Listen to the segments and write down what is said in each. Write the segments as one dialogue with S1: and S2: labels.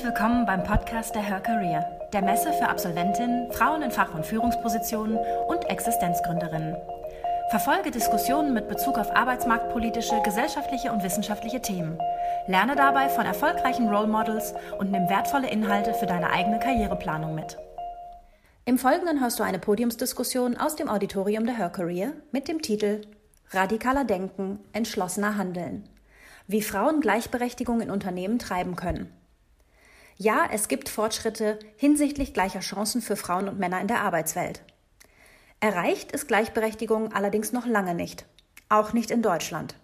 S1: Herzlich willkommen beim Podcast der Her Career, der Messe für Absolventinnen, Frauen in Fach- und Führungspositionen und Existenzgründerinnen. Verfolge Diskussionen mit Bezug auf arbeitsmarktpolitische, gesellschaftliche und wissenschaftliche Themen. Lerne dabei von erfolgreichen Role Models und nimm wertvolle Inhalte für deine eigene Karriereplanung mit. Im Folgenden hörst du eine Podiumsdiskussion aus dem Auditorium der Her Career mit dem Titel Radikaler Denken, entschlossener Handeln. Wie Frauen Gleichberechtigung in Unternehmen treiben können. Ja, es gibt Fortschritte hinsichtlich gleicher Chancen für Frauen und Männer in der Arbeitswelt. Erreicht ist Gleichberechtigung allerdings noch lange nicht, auch nicht in Deutschland.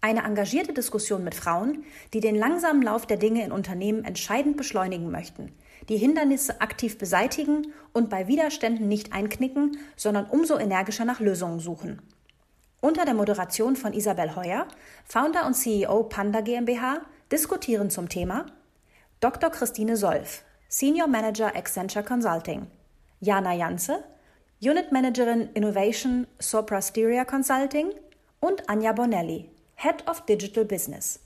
S1: Eine engagierte Diskussion mit Frauen, die den langsamen Lauf der Dinge in Unternehmen entscheidend beschleunigen möchten, die Hindernisse aktiv beseitigen und bei Widerständen nicht einknicken, sondern umso energischer nach Lösungen suchen. Unter der Moderation von Isabel Heuer, Founder und CEO Panda GmbH, diskutieren zum Thema Dr. Christine Solf, Senior Manager Accenture Consulting, Jana Janze, Unit Managerin Innovation Sopra Steria Consulting und Anja Bonelli, Head of Digital Business.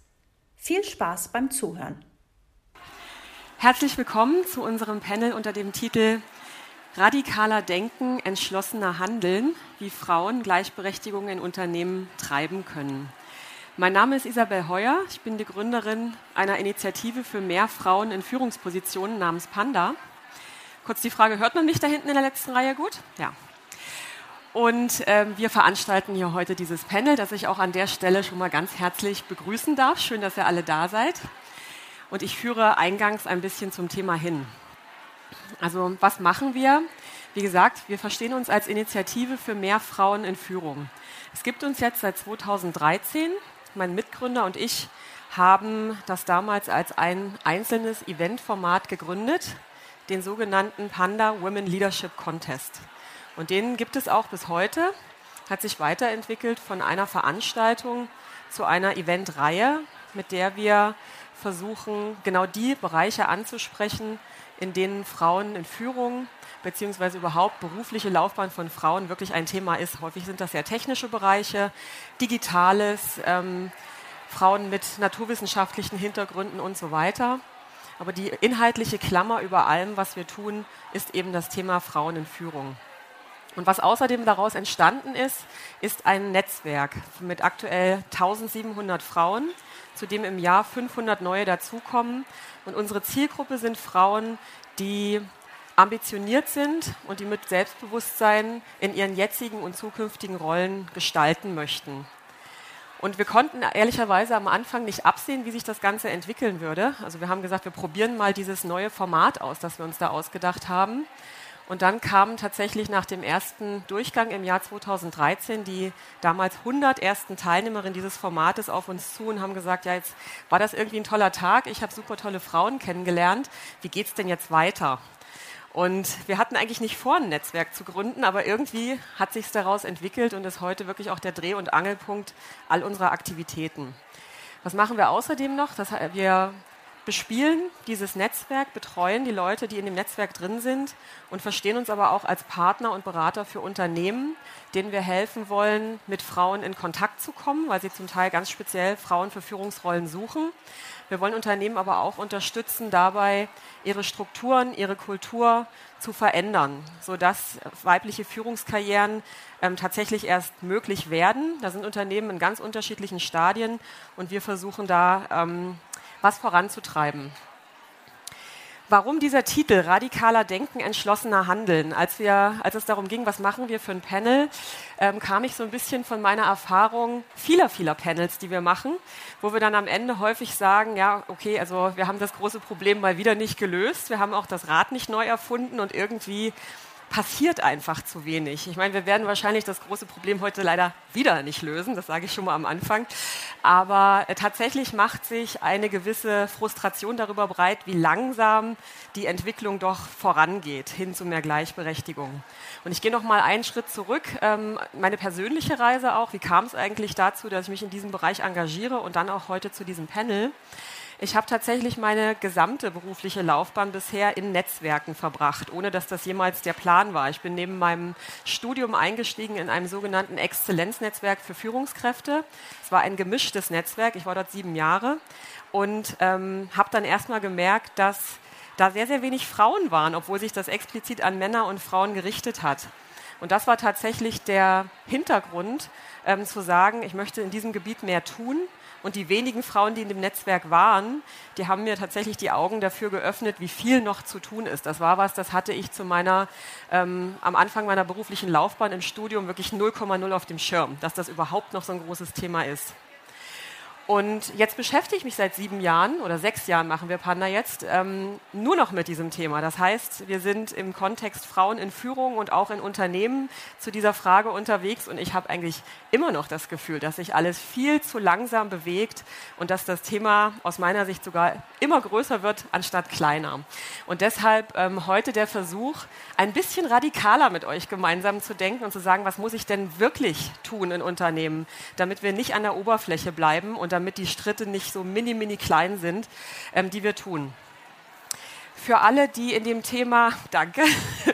S1: Viel Spaß beim Zuhören.
S2: Herzlich willkommen zu unserem Panel unter dem Titel Radikaler Denken, entschlossener Handeln, wie Frauen Gleichberechtigung in Unternehmen treiben können. Mein Name ist Isabel Heuer. Ich bin die Gründerin einer Initiative für mehr Frauen in Führungspositionen namens Panda. Kurz die Frage, hört man mich da hinten in der letzten Reihe gut? Ja. Und ähm, wir veranstalten hier heute dieses Panel, das ich auch an der Stelle schon mal ganz herzlich begrüßen darf. Schön, dass ihr alle da seid. Und ich führe eingangs ein bisschen zum Thema hin. Also was machen wir? Wie gesagt, wir verstehen uns als Initiative für mehr Frauen in Führung. Es gibt uns jetzt seit 2013. Mein Mitgründer und ich haben das damals als ein einzelnes Eventformat gegründet den sogenannten Panda Women Leadership Contest. Und den gibt es auch bis heute, hat sich weiterentwickelt von einer Veranstaltung zu einer Eventreihe, mit der wir versuchen, genau die Bereiche anzusprechen, in denen Frauen in Führung beziehungsweise überhaupt berufliche Laufbahn von Frauen wirklich ein Thema ist. Häufig sind das ja technische Bereiche, Digitales, ähm, Frauen mit naturwissenschaftlichen Hintergründen und so weiter. Aber die inhaltliche Klammer über allem, was wir tun, ist eben das Thema Frauen in Führung. Und was außerdem daraus entstanden ist, ist ein Netzwerk mit aktuell 1700 Frauen, zu dem im Jahr 500 neue dazukommen. Und unsere Zielgruppe sind Frauen, die ambitioniert sind und die mit Selbstbewusstsein in ihren jetzigen und zukünftigen Rollen gestalten möchten. Und wir konnten ehrlicherweise am Anfang nicht absehen, wie sich das Ganze entwickeln würde. Also wir haben gesagt, wir probieren mal dieses neue Format aus, das wir uns da ausgedacht haben. Und dann kamen tatsächlich nach dem ersten Durchgang im Jahr 2013 die damals 100 ersten Teilnehmerinnen dieses Formates auf uns zu und haben gesagt, ja, jetzt war das irgendwie ein toller Tag, ich habe super tolle Frauen kennengelernt, wie geht es denn jetzt weiter? Und wir hatten eigentlich nicht vor, ein Netzwerk zu gründen, aber irgendwie hat sich daraus entwickelt und ist heute wirklich auch der Dreh- und Angelpunkt all unserer Aktivitäten. Was machen wir außerdem noch? Das, wir bespielen dieses Netzwerk, betreuen die Leute, die in dem Netzwerk drin sind und verstehen uns aber auch als Partner und Berater für Unternehmen, denen wir helfen wollen, mit Frauen in Kontakt zu kommen, weil sie zum Teil ganz speziell Frauen für Führungsrollen suchen. Wir wollen Unternehmen aber auch unterstützen, dabei ihre Strukturen, ihre Kultur zu verändern, sodass weibliche Führungskarrieren ähm, tatsächlich erst möglich werden. Da sind Unternehmen in ganz unterschiedlichen Stadien und wir versuchen da ähm, was voranzutreiben. Warum dieser Titel Radikaler Denken, entschlossener Handeln? Als, wir, als es darum ging, was machen wir für ein Panel, ähm, kam ich so ein bisschen von meiner Erfahrung vieler, vieler Panels, die wir machen, wo wir dann am Ende häufig sagen, ja, okay, also wir haben das große Problem mal wieder nicht gelöst, wir haben auch das Rad nicht neu erfunden und irgendwie passiert einfach zu wenig. Ich meine, wir werden wahrscheinlich das große Problem heute leider wieder nicht lösen, das sage ich schon mal am Anfang. Aber äh, tatsächlich macht sich eine gewisse Frustration darüber breit, wie langsam die Entwicklung doch vorangeht hin zu mehr Gleichberechtigung. Und ich gehe noch mal einen Schritt zurück. Ähm, meine persönliche Reise auch. Wie kam es eigentlich dazu, dass ich mich in diesem Bereich engagiere und dann auch heute zu diesem Panel? Ich habe tatsächlich meine gesamte berufliche Laufbahn bisher in Netzwerken verbracht, ohne dass das jemals der Plan war. Ich bin neben meinem Studium eingestiegen in einem sogenannten Exzellenznetzwerk für Führungskräfte. Es war ein gemischtes Netzwerk. Ich war dort sieben Jahre und ähm, habe dann erstmal gemerkt, dass da sehr, sehr wenig Frauen waren, obwohl sich das explizit an Männer und Frauen gerichtet hat. Und das war tatsächlich der Hintergrund, ähm, zu sagen, ich möchte in diesem Gebiet mehr tun und die wenigen Frauen, die in dem Netzwerk waren, die haben mir tatsächlich die Augen dafür geöffnet, wie viel noch zu tun ist. Das war was, das hatte ich zu meiner, ähm, am Anfang meiner beruflichen Laufbahn im Studium wirklich 0,0 auf dem Schirm, dass das überhaupt noch so ein großes Thema ist. Und jetzt beschäftige ich mich seit sieben Jahren oder sechs Jahren machen wir Panda jetzt ähm, nur noch mit diesem Thema. Das heißt, wir sind im Kontext Frauen in Führung und auch in Unternehmen zu dieser Frage unterwegs. Und ich habe eigentlich immer noch das Gefühl, dass sich alles viel zu langsam bewegt und dass das Thema aus meiner Sicht sogar immer größer wird anstatt kleiner. Und deshalb ähm, heute der Versuch, ein bisschen radikaler mit euch gemeinsam zu denken und zu sagen, was muss ich denn wirklich tun in Unternehmen, damit wir nicht an der Oberfläche bleiben und damit die Schritte nicht so mini, mini klein sind, ähm, die wir tun. Für alle, die in dem Thema, danke,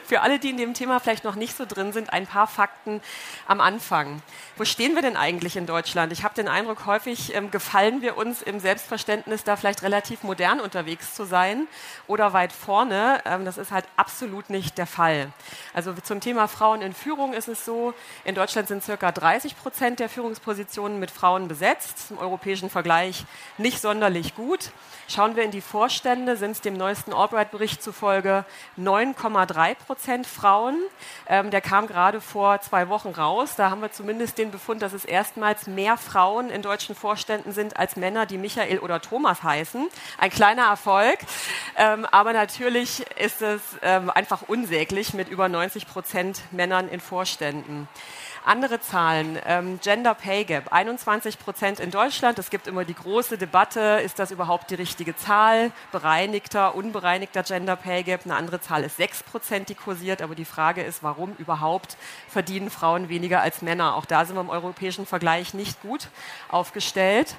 S2: für alle, die in dem Thema vielleicht noch nicht so drin sind, ein paar Fakten am Anfang. Wo stehen wir denn eigentlich in Deutschland? Ich habe den Eindruck, häufig ähm, gefallen wir uns im Selbstverständnis, da vielleicht relativ modern unterwegs zu sein oder weit vorne. Ähm, das ist halt absolut nicht der Fall. Also zum Thema Frauen in Führung ist es so, in Deutschland sind circa 30 Prozent der Führungspositionen mit Frauen besetzt, im europäischen Vergleich nicht sonderlich gut. Schauen wir in die Vorstände, sind es dem neuesten Albright-Bericht zufolge 9,3 Prozent Frauen. Ähm, der kam gerade vor zwei Wochen raus. Da haben wir zumindest den Befund, dass es erstmals mehr Frauen in deutschen Vorständen sind als Männer, die Michael oder Thomas heißen. Ein kleiner Erfolg. Ähm, aber natürlich ist es ähm, einfach unsäglich mit über 90 Prozent Männern in Vorständen. Andere Zahlen, ähm, Gender Pay Gap, 21 Prozent in Deutschland. Es gibt immer die große Debatte, ist das überhaupt die richtige Zahl? Bereinigter, unbereinigter Gender Pay Gap. Eine andere Zahl ist 6 Prozent, die kursiert. Aber die Frage ist, warum überhaupt verdienen Frauen weniger als Männer? Auch da sind wir im europäischen Vergleich nicht gut aufgestellt.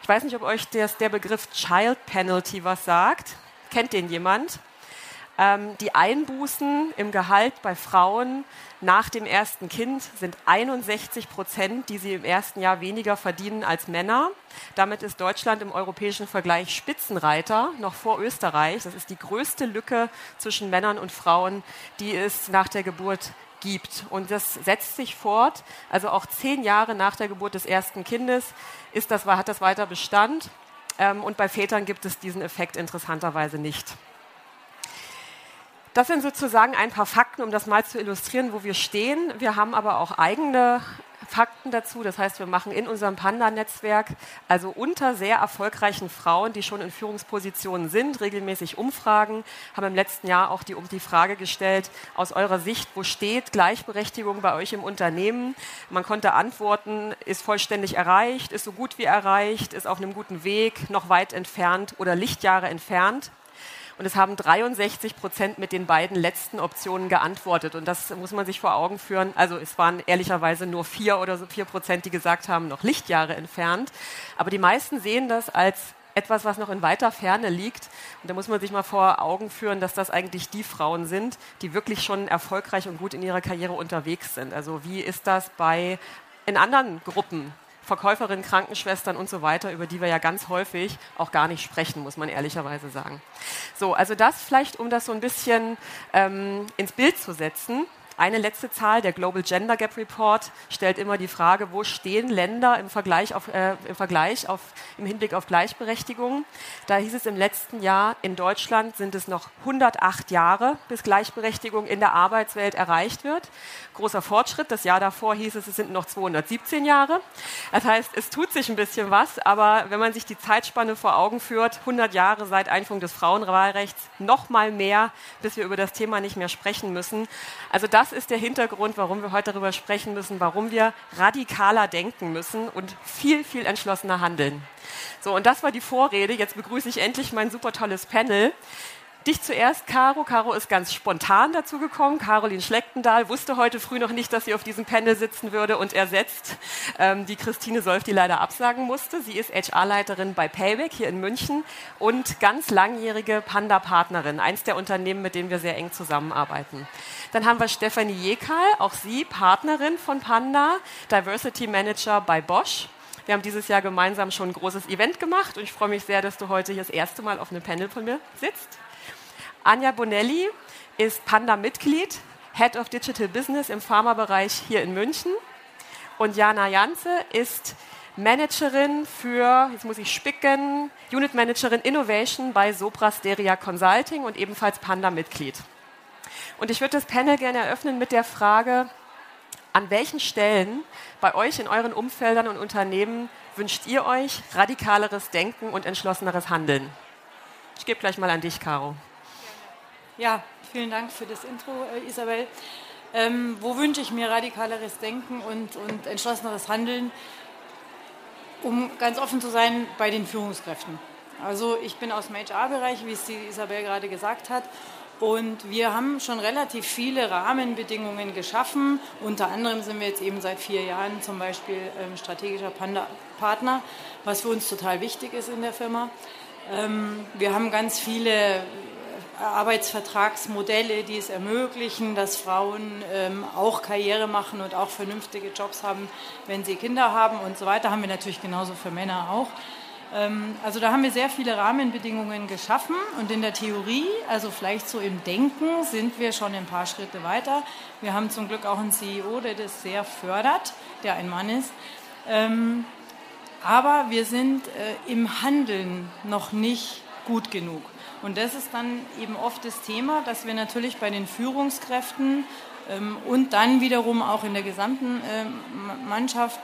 S2: Ich weiß nicht, ob euch das, der Begriff Child Penalty was sagt. Kennt den jemand? Ähm, die Einbußen im Gehalt bei Frauen nach dem ersten Kind sind 61 Prozent, die sie im ersten Jahr weniger verdienen als Männer. Damit ist Deutschland im europäischen Vergleich Spitzenreiter, noch vor Österreich. Das ist die größte Lücke zwischen Männern und Frauen, die es nach der Geburt gibt. Und das setzt sich fort. Also auch zehn Jahre nach der Geburt des ersten Kindes ist das, hat das weiter Bestand. Ähm, und bei Vätern gibt es diesen Effekt interessanterweise nicht. Das sind sozusagen ein paar Fakten, um das mal zu illustrieren, wo wir stehen. Wir haben aber auch eigene Fakten dazu. Das heißt, wir machen in unserem Panda-Netzwerk, also unter sehr erfolgreichen Frauen, die schon in Führungspositionen sind, regelmäßig Umfragen, haben im letzten Jahr auch die, um die Frage gestellt, aus eurer Sicht, wo steht Gleichberechtigung bei euch im Unternehmen? Man konnte antworten, ist vollständig erreicht, ist so gut wie erreicht, ist auf einem guten Weg, noch weit entfernt oder Lichtjahre entfernt. Und es haben 63 Prozent mit den beiden letzten Optionen geantwortet. Und das muss man sich vor Augen führen. Also es waren ehrlicherweise nur vier oder so vier Prozent, die gesagt haben, noch Lichtjahre entfernt. Aber die meisten sehen das als etwas, was noch in weiter Ferne liegt. Und da muss man sich mal vor Augen führen, dass das eigentlich die Frauen sind, die wirklich schon erfolgreich und gut in ihrer Karriere unterwegs sind. Also wie ist das bei in anderen Gruppen Verkäuferinnen, Krankenschwestern und so weiter, über die wir ja ganz häufig auch gar nicht sprechen, muss man ehrlicherweise sagen. So, also das vielleicht, um das so ein bisschen ähm, ins Bild zu setzen. Eine letzte Zahl, der Global Gender Gap Report, stellt immer die Frage, wo stehen Länder im Vergleich, auf, äh, im, Vergleich auf, im Hinblick auf Gleichberechtigung. Da hieß es im letzten Jahr, in Deutschland sind es noch 108 Jahre, bis Gleichberechtigung in der Arbeitswelt erreicht wird. Großer Fortschritt. Das Jahr davor hieß es, es sind noch 217 Jahre. Das heißt, es tut sich ein bisschen was, aber wenn man sich die Zeitspanne vor Augen führt, 100 Jahre seit Einführung des Frauenwahlrechts, noch mal mehr, bis wir über das Thema nicht mehr sprechen müssen. Also das das ist der Hintergrund, warum wir heute darüber sprechen müssen, warum wir radikaler denken müssen und viel, viel entschlossener handeln. So, und das war die Vorrede. Jetzt begrüße ich endlich mein super tolles Panel. Dich zuerst, Caro. Caro ist ganz spontan dazu gekommen. Caroline Schlechtendahl wusste heute früh noch nicht, dass sie auf diesem Panel sitzen würde und ersetzt ähm, die Christine Solf, die leider absagen musste. Sie ist HR-Leiterin bei Payback hier in München und ganz langjährige Panda-Partnerin, eins der Unternehmen, mit denen wir sehr eng zusammenarbeiten. Dann haben wir Stefanie Jekal, auch sie Partnerin von Panda, Diversity Manager bei Bosch. Wir haben dieses Jahr gemeinsam schon ein großes Event gemacht und ich freue mich sehr, dass du heute hier das erste Mal auf einem Panel von mir sitzt. Anja Bonelli ist Panda-Mitglied, Head of Digital Business im Pharmabereich hier in München. Und Jana Janze ist Managerin für, jetzt muss ich spicken, Unit Managerin Innovation bei Sopra Steria Consulting und ebenfalls Panda-Mitglied. Und ich würde das Panel gerne eröffnen mit der Frage, an welchen Stellen bei euch in euren Umfeldern und Unternehmen wünscht ihr euch radikaleres Denken und entschlosseneres Handeln? Ich gebe gleich mal an dich, Caro.
S3: Ja, vielen Dank für das Intro, äh, Isabel. Ähm, wo wünsche ich mir radikaleres Denken und, und entschlosseneres Handeln? Um ganz offen zu sein, bei den Führungskräften. Also ich bin aus dem HR-Bereich, wie es die Isabel gerade gesagt hat. Und wir haben schon relativ viele Rahmenbedingungen geschaffen. Unter anderem sind wir jetzt eben seit vier Jahren zum Beispiel ähm, strategischer Partner, was für uns total wichtig ist in der Firma. Ähm, wir haben ganz viele Arbeitsvertragsmodelle, die es ermöglichen, dass Frauen ähm, auch Karriere machen und auch vernünftige Jobs haben, wenn sie Kinder haben und so weiter. Haben wir natürlich genauso für Männer auch. Ähm, also da haben wir sehr viele Rahmenbedingungen geschaffen und in der Theorie, also vielleicht so im Denken, sind wir schon ein paar Schritte weiter. Wir haben zum Glück auch einen CEO, der das sehr fördert, der ein Mann ist. Ähm, aber wir sind äh, im Handeln noch nicht gut genug. Und das ist dann eben oft das Thema, dass wir natürlich bei den Führungskräften ähm, und dann wiederum auch in der gesamten ähm, Mannschaft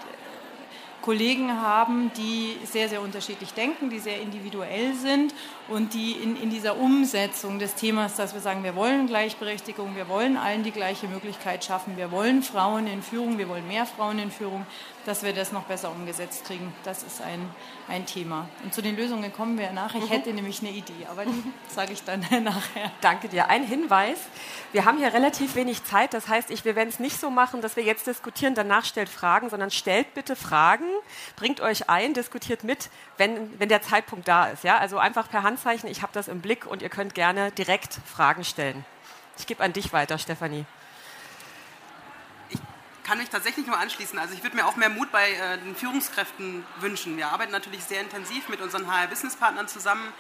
S3: Kollegen haben, die sehr, sehr unterschiedlich denken, die sehr individuell sind und die in, in dieser Umsetzung des Themas, dass wir sagen, wir wollen Gleichberechtigung, wir wollen allen die gleiche Möglichkeit schaffen, wir wollen Frauen in Führung, wir wollen mehr Frauen in Führung, dass wir das noch besser umgesetzt kriegen. Das ist ein, ein Thema. Und zu den Lösungen kommen wir nachher. Ich mhm. hätte nämlich eine Idee, aber die sage ich dann nachher.
S2: Danke dir. Ein Hinweis. Wir haben hier relativ wenig Zeit. Das heißt, ich, wir werden es nicht so machen, dass wir jetzt diskutieren, danach stellt Fragen, sondern stellt bitte Fragen, bringt euch ein, diskutiert mit, wenn, wenn der Zeitpunkt da ist. Ja? Also einfach per Handzeichen, ich habe das im Blick und ihr könnt gerne direkt Fragen stellen. Ich gebe an dich weiter, Stefanie
S4: kann mich tatsächlich nur anschließen. Also ich würde mir auch mehr Mut bei äh, den Führungskräften wünschen. Wir arbeiten natürlich sehr intensiv mit unseren HR-Business-Partnern zusammen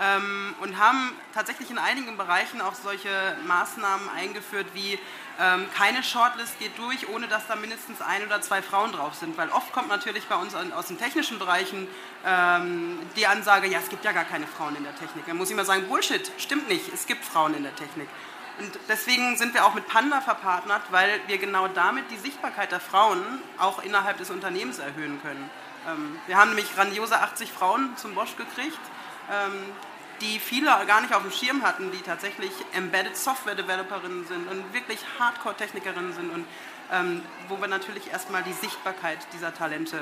S4: ähm, und haben tatsächlich in einigen Bereichen auch solche Maßnahmen eingeführt wie ähm, keine Shortlist geht durch, ohne dass da mindestens ein oder zwei Frauen drauf sind. Weil oft kommt natürlich bei uns aus den technischen Bereichen ähm, die Ansage, ja, es gibt ja gar keine Frauen in der Technik. Dann muss ich mal sagen, Bullshit, stimmt nicht, es gibt Frauen in der Technik. Und deswegen sind wir auch mit Panda verpartnert, weil wir genau damit die Sichtbarkeit der Frauen auch innerhalb des Unternehmens erhöhen können. Ähm, wir haben nämlich grandiose 80 Frauen zum Bosch gekriegt, die viele gar nicht auf dem Schirm hatten, die tatsächlich Embedded Software Developerinnen sind und wirklich Hardcore-Technikerinnen sind und ähm, wo wir natürlich erstmal die Sichtbarkeit dieser Talente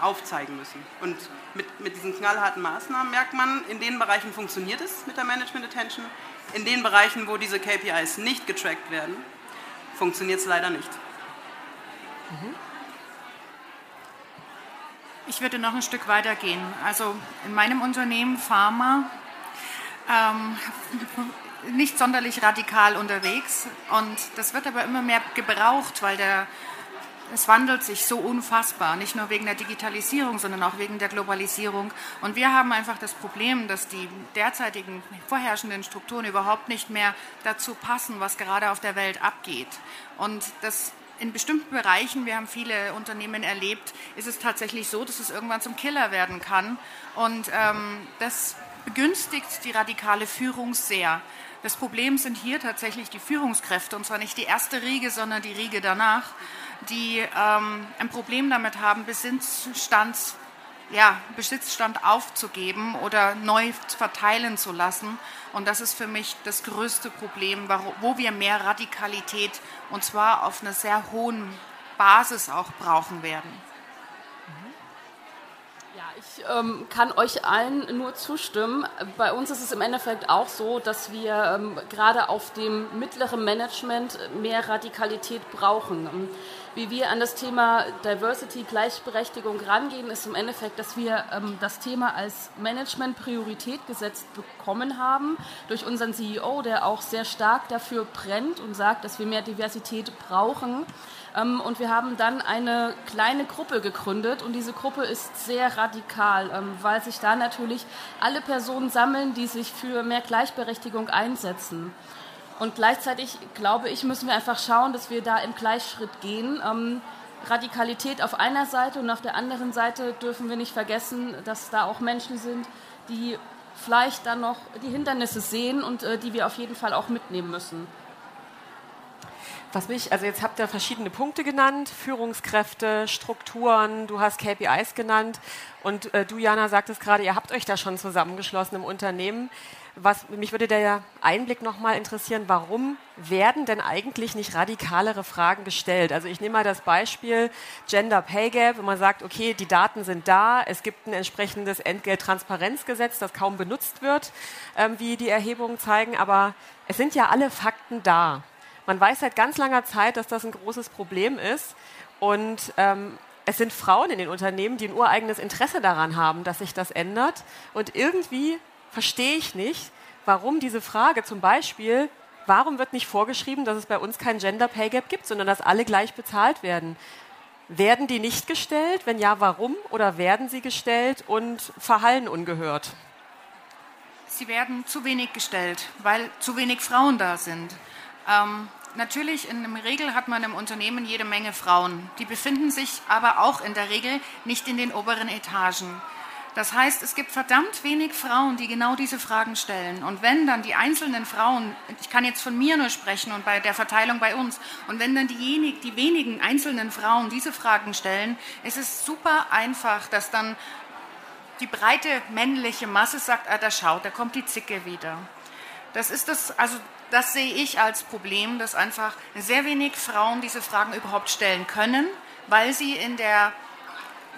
S4: aufzeigen müssen. Und mit, mit diesen knallharten Maßnahmen merkt man, in den Bereichen funktioniert es mit der Management Attention, in den Bereichen, wo diese KPIs nicht getrackt werden, funktioniert es leider nicht. Mhm.
S5: Ich würde noch ein Stück weiter gehen. Also in meinem Unternehmen Pharma ähm, nicht sonderlich radikal unterwegs und das wird aber immer mehr gebraucht, weil der es wandelt sich so unfassbar, nicht nur wegen der Digitalisierung, sondern auch wegen der Globalisierung. Und wir haben einfach das Problem, dass die derzeitigen vorherrschenden Strukturen überhaupt nicht mehr dazu passen, was gerade auf der Welt abgeht. Und das in bestimmten Bereichen, wir haben viele Unternehmen erlebt, ist es tatsächlich so, dass es irgendwann zum Killer werden kann. Und ähm, das begünstigt die radikale Führung sehr. Das Problem sind hier tatsächlich die Führungskräfte, und zwar nicht die erste Riege, sondern die Riege danach die ähm, ein Problem damit haben, Besitzstands, ja, Besitzstand aufzugeben oder neu verteilen zu lassen. Und das ist für mich das größte Problem, wo wir mehr Radikalität und zwar auf einer sehr hohen Basis auch brauchen werden.
S6: Ja, ich ähm, kann euch allen nur zustimmen. Bei uns ist es im Endeffekt auch so, dass wir ähm, gerade auf dem mittleren Management mehr Radikalität brauchen. Wie wir an das Thema Diversity, Gleichberechtigung rangehen, ist im Endeffekt, dass wir ähm, das Thema als Management-Priorität gesetzt bekommen haben durch unseren CEO, der auch sehr stark dafür brennt und sagt, dass wir mehr Diversität brauchen. Ähm, und wir haben dann eine kleine Gruppe gegründet und diese Gruppe ist sehr radikal, ähm, weil sich da natürlich alle Personen sammeln, die sich für mehr Gleichberechtigung einsetzen. Und gleichzeitig, glaube ich, müssen wir einfach schauen, dass wir da im Gleichschritt gehen. Ähm, Radikalität auf einer Seite und auf der anderen Seite dürfen wir nicht vergessen, dass da auch Menschen sind, die vielleicht dann noch die Hindernisse sehen und äh, die wir auf jeden Fall auch mitnehmen müssen.
S2: Was mich, also jetzt habt ihr verschiedene Punkte genannt, Führungskräfte, Strukturen, du hast KPIs genannt und äh, du, Jana, sagtest gerade, ihr habt euch da schon zusammengeschlossen im Unternehmen. Was, mich würde der Einblick nochmal interessieren, warum werden denn eigentlich nicht radikalere Fragen gestellt? Also ich nehme mal das Beispiel Gender Pay Gap, wo man sagt, okay, die Daten sind da, es gibt ein entsprechendes Entgelttransparenzgesetz, das kaum benutzt wird, ähm, wie die Erhebungen zeigen, aber es sind ja alle Fakten da. Man weiß seit ganz langer Zeit, dass das ein großes Problem ist. Und ähm, es sind Frauen in den Unternehmen, die ein ureigenes Interesse daran haben, dass sich das ändert. Und irgendwie verstehe ich nicht, warum diese Frage zum Beispiel, warum wird nicht vorgeschrieben, dass es bei uns kein Gender Pay Gap gibt, sondern dass alle gleich bezahlt werden? Werden die nicht gestellt? Wenn ja, warum? Oder werden sie gestellt und verhallen ungehört?
S5: Sie werden zu wenig gestellt, weil zu wenig Frauen da sind. Ähm, natürlich, in der Regel hat man im Unternehmen jede Menge Frauen. Die befinden sich aber auch in der Regel nicht in den oberen Etagen. Das heißt, es gibt verdammt wenig Frauen, die genau diese Fragen stellen. Und wenn dann die einzelnen Frauen, ich kann jetzt von mir nur sprechen und bei der Verteilung bei uns, und wenn dann diejenig, die wenigen einzelnen Frauen diese Fragen stellen, ist es super einfach, dass dann die breite männliche Masse sagt, ah, da schaut, da kommt die Zicke wieder. Das ist das, also das sehe ich als Problem, dass einfach sehr wenig Frauen diese Fragen überhaupt stellen können, weil sie in der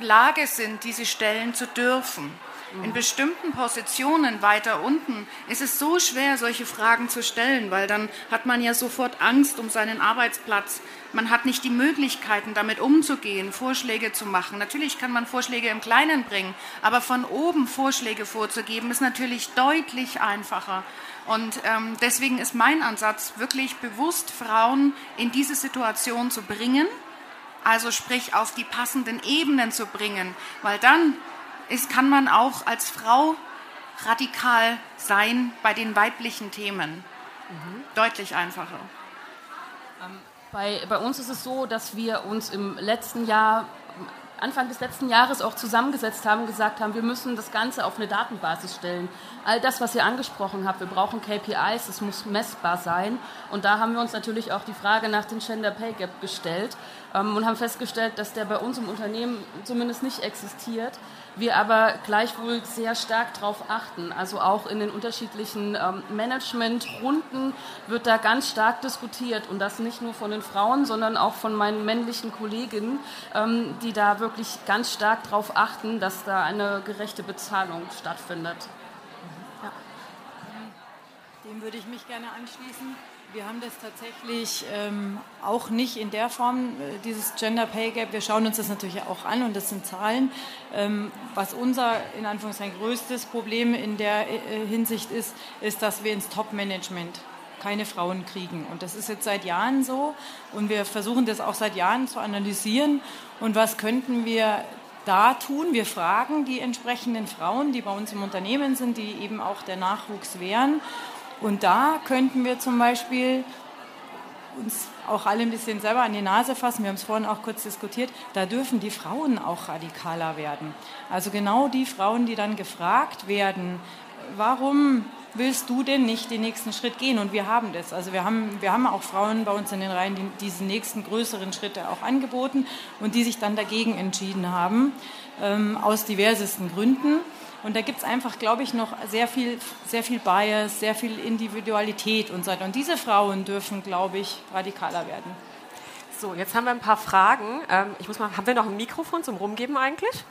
S5: Lage sind, diese stellen zu dürfen. In mhm. bestimmten Positionen weiter unten ist es so schwer, solche Fragen zu stellen, weil dann hat man ja sofort Angst um seinen Arbeitsplatz. Man hat nicht die Möglichkeiten, damit umzugehen, Vorschläge zu machen. Natürlich kann man Vorschläge im Kleinen bringen, aber von oben Vorschläge vorzugeben, ist natürlich deutlich einfacher. Und ähm, deswegen ist mein Ansatz, wirklich bewusst Frauen in diese Situation zu bringen, also sprich auf die passenden Ebenen zu bringen, weil dann ist, kann man auch als Frau radikal sein bei den weiblichen Themen. Mhm. Deutlich einfacher.
S6: Ähm, bei, bei uns ist es so, dass wir uns im letzten Jahr Anfang des letzten Jahres auch zusammengesetzt haben, gesagt haben, wir müssen das Ganze auf eine Datenbasis stellen. All das, was ihr angesprochen habt, wir brauchen KPIs, es muss messbar sein. Und da haben wir uns natürlich auch die Frage nach dem Gender Pay Gap gestellt ähm, und haben festgestellt, dass der bei uns im Unternehmen zumindest nicht existiert wir aber gleichwohl sehr stark darauf achten. Also auch in den unterschiedlichen ähm, Managementrunden wird da ganz stark diskutiert und das nicht nur von den Frauen, sondern auch von meinen männlichen Kolleginnen, ähm, die da wirklich ganz stark darauf achten, dass da eine gerechte Bezahlung stattfindet.
S3: Ja. Dem würde ich mich gerne anschließen. Wir haben das tatsächlich ähm, auch nicht in der Form, äh, dieses Gender Pay Gap. Wir schauen uns das natürlich auch an und das sind Zahlen. Ähm, was unser, in Anführungszeichen, größtes Problem in der äh, Hinsicht ist, ist, dass wir ins Top-Management keine Frauen kriegen. Und das ist jetzt seit Jahren so. Und wir versuchen das auch seit Jahren zu analysieren. Und was könnten wir da tun? Wir fragen die entsprechenden Frauen, die bei uns im Unternehmen sind, die eben auch der Nachwuchs wären. Und da könnten wir zum Beispiel uns auch alle ein bisschen selber an die Nase fassen. Wir haben es vorhin auch kurz diskutiert. Da dürfen die Frauen auch radikaler werden. Also genau die Frauen, die dann gefragt werden, warum willst du denn nicht den nächsten Schritt gehen? Und wir haben das. Also wir haben, wir haben auch Frauen bei uns in den Reihen, die diesen nächsten größeren Schritte auch angeboten und die sich dann dagegen entschieden haben, ähm, aus diversesten Gründen. Und da gibt es einfach, glaube ich, noch sehr viel, sehr viel Bias, sehr viel Individualität und so weiter. Und diese Frauen dürfen, glaube ich, radikaler werden.
S2: So, jetzt haben wir ein paar Fragen. Ähm, ich muss mal, haben wir noch ein Mikrofon zum Rumgeben eigentlich?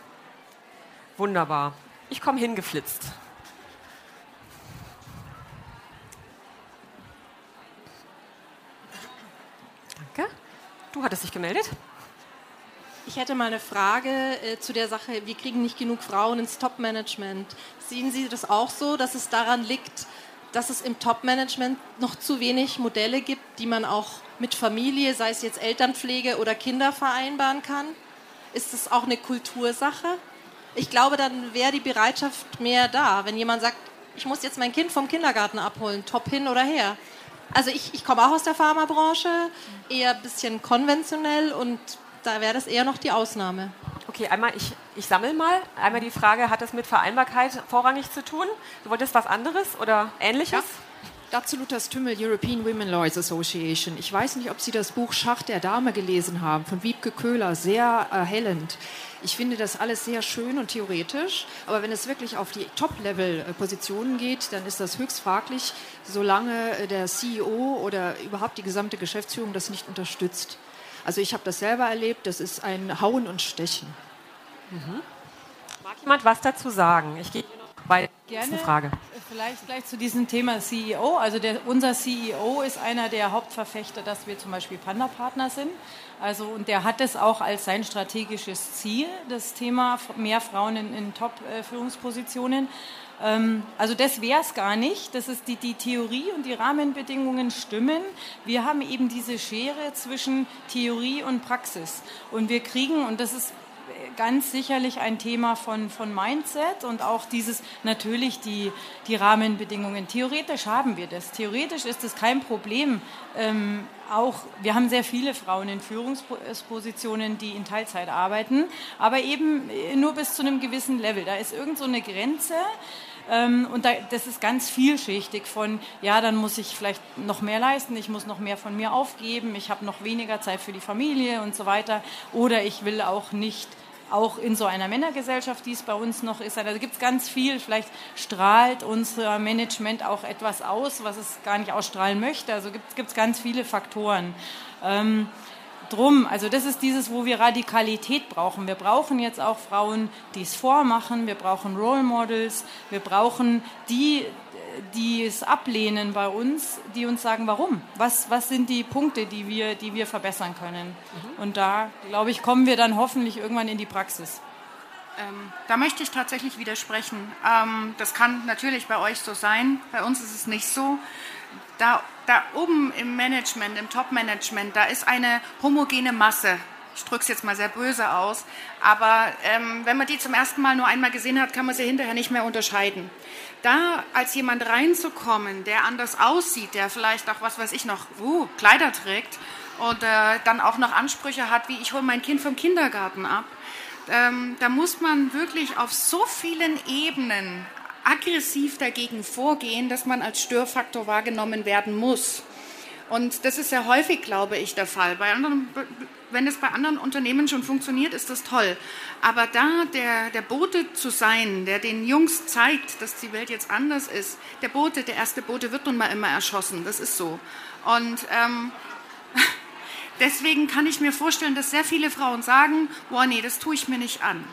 S2: Wunderbar. Ich komme hingeflitzt. Danke. Du hattest dich gemeldet?
S7: Ich hätte mal eine Frage äh, zu der Sache, wir kriegen nicht genug Frauen ins Top-Management. Sehen Sie das auch so, dass es daran liegt, dass es im Top-Management noch zu wenig Modelle gibt, die man auch mit Familie, sei es jetzt Elternpflege oder Kinder vereinbaren kann? Ist das auch eine Kultursache? Ich glaube, dann wäre die Bereitschaft mehr da, wenn jemand sagt, ich muss jetzt mein Kind vom Kindergarten abholen, top hin oder her. Also ich, ich komme auch aus der Pharmabranche, eher ein bisschen konventionell und da wäre das eher noch die Ausnahme.
S2: Okay, einmal, ich, ich sammle mal. Einmal die Frage, hat das mit Vereinbarkeit vorrangig zu tun? Du wolltest was anderes oder ähnliches? Ja.
S8: Dazu Luthers Tümmel, European Women Lawyers Association. Ich weiß nicht, ob Sie das Buch Schacht der Dame gelesen haben, von Wiebke Köhler, sehr erhellend. Ich finde das alles sehr schön und theoretisch, aber wenn es wirklich auf die Top-Level-Positionen geht, dann ist das höchst fraglich, solange der CEO oder überhaupt die gesamte Geschäftsführung das nicht unterstützt. Also ich habe das selber erlebt, das ist ein Hauen und Stechen.
S2: Mhm. Mag jemand was dazu sagen? Ich gehe bei
S3: Gerne.
S2: Frage.
S3: Vielleicht gleich zu diesem Thema CEO. Also der, unser CEO ist einer der Hauptverfechter, dass wir zum Beispiel Panda-Partner sind. Also und der hat es auch als sein strategisches Ziel, das Thema mehr Frauen in, in Top-Führungspositionen. Ähm, also das wäre es gar nicht. Das ist die, die Theorie und die Rahmenbedingungen stimmen. Wir haben eben diese Schere zwischen Theorie und Praxis. Und wir kriegen, und das ist ganz sicherlich ein Thema von, von Mindset und auch dieses natürlich die, die Rahmenbedingungen. Theoretisch haben wir das. Theoretisch ist es kein Problem. Ähm, auch, wir haben sehr viele Frauen in Führungspositionen, die in Teilzeit arbeiten, aber eben nur bis zu einem gewissen Level. Da ist irgend so eine Grenze. Ähm, und da, das ist ganz vielschichtig von, ja, dann muss ich vielleicht noch mehr leisten, ich muss noch mehr von mir aufgeben, ich habe noch weniger Zeit für die Familie und so weiter. Oder ich will auch nicht auch in so einer Männergesellschaft, die es bei uns noch ist. Also gibt es ganz viel. Vielleicht strahlt unser Management auch etwas aus, was es gar nicht ausstrahlen möchte. Also gibt es ganz viele Faktoren. Ähm, drum, also das ist dieses, wo wir Radikalität brauchen. Wir brauchen jetzt auch Frauen, die es vormachen. Wir brauchen Role Models. Wir brauchen die, die es ablehnen bei uns, die uns sagen, warum? Was, was sind die Punkte, die wir, die wir verbessern können? Mhm. Und da, glaube ich, kommen wir dann hoffentlich irgendwann in die Praxis.
S5: Ähm, da möchte ich tatsächlich widersprechen. Ähm, das kann natürlich bei euch so sein, bei uns ist es nicht so. Da, da oben im Management, im Top-Management, da ist eine homogene Masse ich drücke es jetzt mal sehr böse aus, aber ähm, wenn man die zum ersten Mal nur einmal gesehen hat, kann man sie hinterher nicht mehr unterscheiden. Da als jemand reinzukommen, der anders aussieht, der vielleicht auch, was weiß ich noch, uh, Kleider trägt und äh, dann auch noch Ansprüche hat, wie ich hole mein Kind vom Kindergarten ab, ähm, da muss man wirklich auf so vielen Ebenen aggressiv dagegen vorgehen, dass man als Störfaktor wahrgenommen werden muss. Und das ist sehr häufig, glaube ich, der Fall. Bei anderen wenn es bei anderen Unternehmen schon funktioniert, ist das toll. Aber da der, der Bote zu sein, der den Jungs zeigt, dass die Welt jetzt anders ist, der Bote, der erste Bote wird nun mal immer erschossen, das ist so. Und ähm, deswegen kann ich mir vorstellen, dass sehr viele Frauen sagen, boah, nee, das tue ich mir nicht an.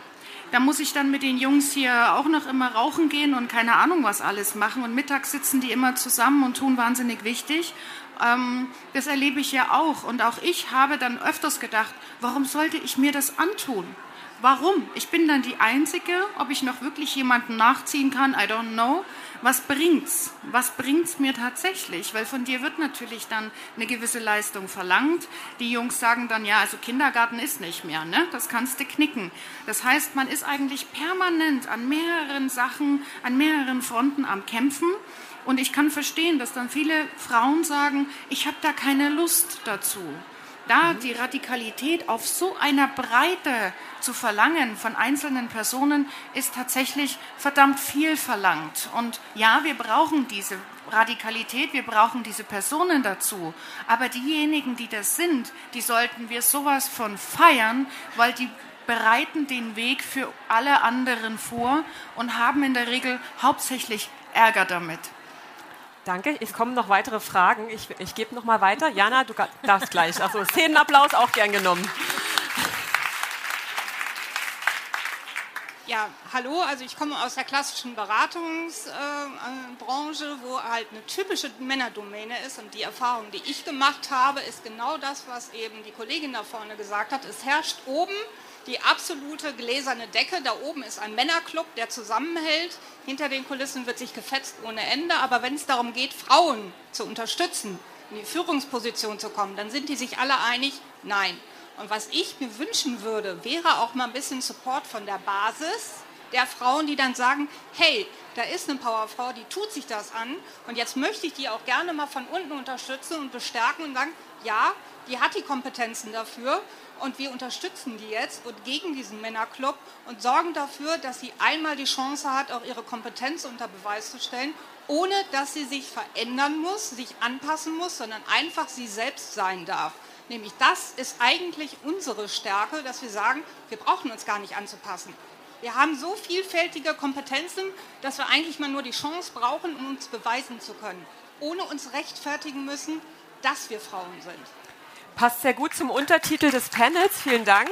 S5: Da muss ich dann mit den Jungs hier auch noch immer rauchen gehen und keine Ahnung was alles machen. Und mittags sitzen die immer zusammen und tun wahnsinnig wichtig. Ähm, das erlebe ich ja auch. Und auch ich habe dann öfters gedacht, warum sollte ich mir das antun? Warum? Ich bin dann die Einzige, ob ich noch wirklich jemanden nachziehen kann, I don't know. Was bringt's? Was bringt's mir tatsächlich? Weil von dir wird natürlich dann eine gewisse Leistung verlangt. Die Jungs sagen dann, ja, also Kindergarten ist nicht mehr, ne? Das kannst du knicken. Das heißt, man ist eigentlich permanent an mehreren Sachen, an mehreren Fronten am Kämpfen. Und ich kann verstehen, dass dann viele Frauen sagen, ich habe da keine Lust dazu. Da die Radikalität auf so einer Breite zu verlangen von einzelnen Personen ist tatsächlich verdammt viel verlangt. Und ja, wir brauchen diese Radikalität, wir brauchen diese Personen dazu. Aber diejenigen, die das sind, die sollten wir sowas von feiern, weil die bereiten den Weg für alle anderen vor und haben in der Regel hauptsächlich Ärger damit.
S2: Danke. Es kommen noch weitere Fragen. Ich, ich gebe noch mal weiter. Jana, du darfst gleich. Also Szenenapplaus auch gern genommen.
S9: Ja, hallo, also ich komme aus der klassischen Beratungsbranche, äh, wo halt eine typische Männerdomäne ist und die Erfahrung, die ich gemacht habe, ist genau das, was eben die Kollegin da vorne gesagt hat. Es herrscht oben die absolute gläserne Decke. Da oben ist ein Männerclub, der zusammenhält. Hinter den Kulissen wird sich gefetzt ohne Ende. Aber wenn es darum geht, Frauen zu unterstützen, in die Führungsposition zu kommen, dann sind die sich alle einig, nein. Und was ich mir wünschen würde, wäre auch mal ein bisschen Support von der Basis der Frauen, die dann sagen, hey, da ist eine Powerfrau, die tut sich das an und jetzt möchte ich die auch gerne mal von unten unterstützen und bestärken und sagen, ja, die hat die Kompetenzen dafür und wir unterstützen die jetzt und gegen diesen Männerclub und sorgen dafür, dass sie einmal die Chance hat, auch ihre Kompetenz unter Beweis zu stellen, ohne dass sie sich verändern muss, sich anpassen muss, sondern einfach sie selbst sein darf. Nämlich das ist eigentlich unsere Stärke, dass wir sagen, wir brauchen uns gar nicht anzupassen. Wir haben so vielfältige Kompetenzen, dass wir eigentlich mal nur die Chance brauchen, um uns beweisen zu können, ohne uns rechtfertigen müssen, dass wir Frauen sind.
S2: Passt sehr gut zum Untertitel des Panels. Vielen Dank.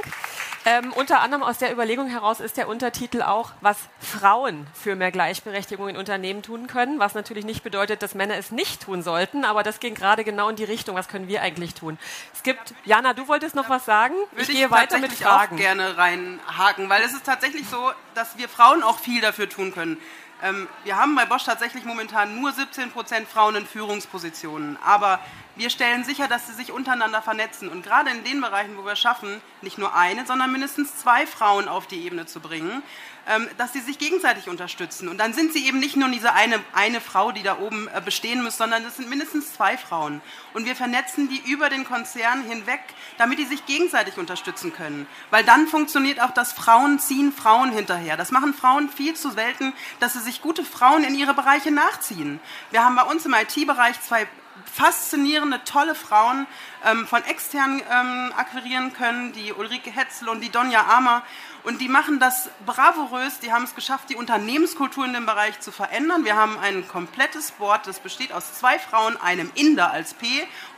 S2: Ähm, unter anderem aus der Überlegung heraus ist der Untertitel auch, was Frauen für mehr Gleichberechtigung in Unternehmen tun können, was natürlich nicht bedeutet, dass Männer es nicht tun sollten, aber das ging gerade genau in die Richtung, was können wir eigentlich tun. Es gibt, Jana, du wolltest noch was sagen?
S4: ich gehe weiter mit Fragen. auch gerne reinhaken, weil es ist tatsächlich so, dass wir Frauen auch viel dafür tun können. Ähm, wir haben bei Bosch tatsächlich momentan nur 17 Prozent Frauen in Führungspositionen. Aber wir stellen sicher, dass sie sich untereinander vernetzen. Und gerade in den Bereichen, wo wir schaffen, nicht nur eine, sondern mindestens zwei Frauen auf die Ebene zu bringen, ähm, dass sie sich gegenseitig unterstützen. Und dann sind sie eben nicht nur diese eine, eine Frau, die da oben äh, bestehen muss, sondern es sind mindestens zwei Frauen. Und wir vernetzen die über den Konzern hinweg, damit die sich gegenseitig unterstützen können. Weil dann funktioniert auch das Frauen ziehen Frauen hinterher. Das machen Frauen viel zu selten, dass sie sich gute Frauen in ihre Bereiche nachziehen. Wir haben bei uns im IT-Bereich zwei faszinierende, tolle Frauen ähm, von extern ähm, akquirieren können, die Ulrike Hetzel und die Donja Amer. Und die machen das bravourös. Die haben es geschafft, die Unternehmenskultur in dem Bereich zu verändern. Wir haben ein komplettes Board, das besteht aus zwei Frauen, einem Inder als P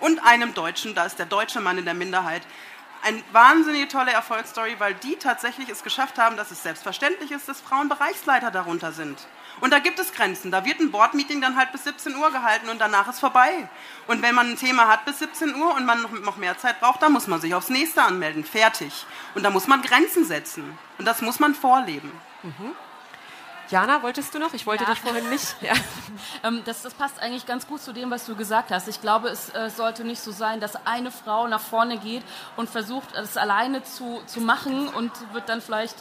S4: und einem Deutschen. Da ist der deutsche Mann in der Minderheit. Eine wahnsinnige tolle Erfolgsstory, weil die tatsächlich es geschafft haben, dass es selbstverständlich ist, dass Frauen Bereichsleiter darunter sind. Und da gibt es Grenzen. Da wird ein Board-Meeting dann halt bis 17 Uhr gehalten und danach ist vorbei. Und wenn man ein Thema hat bis 17 Uhr und man noch mehr Zeit braucht, dann muss man sich aufs nächste anmelden. Fertig. Und da muss man Grenzen setzen. Und das muss man vorleben. Mhm.
S2: Jana, wolltest du noch? Ich wollte ja. dich vorhin nicht. Ja.
S6: Ähm, das, das, passt eigentlich ganz gut zu dem, was du gesagt hast. Ich glaube, es äh, sollte nicht so sein, dass eine Frau nach vorne geht und versucht, es alleine zu, zu machen und wird dann vielleicht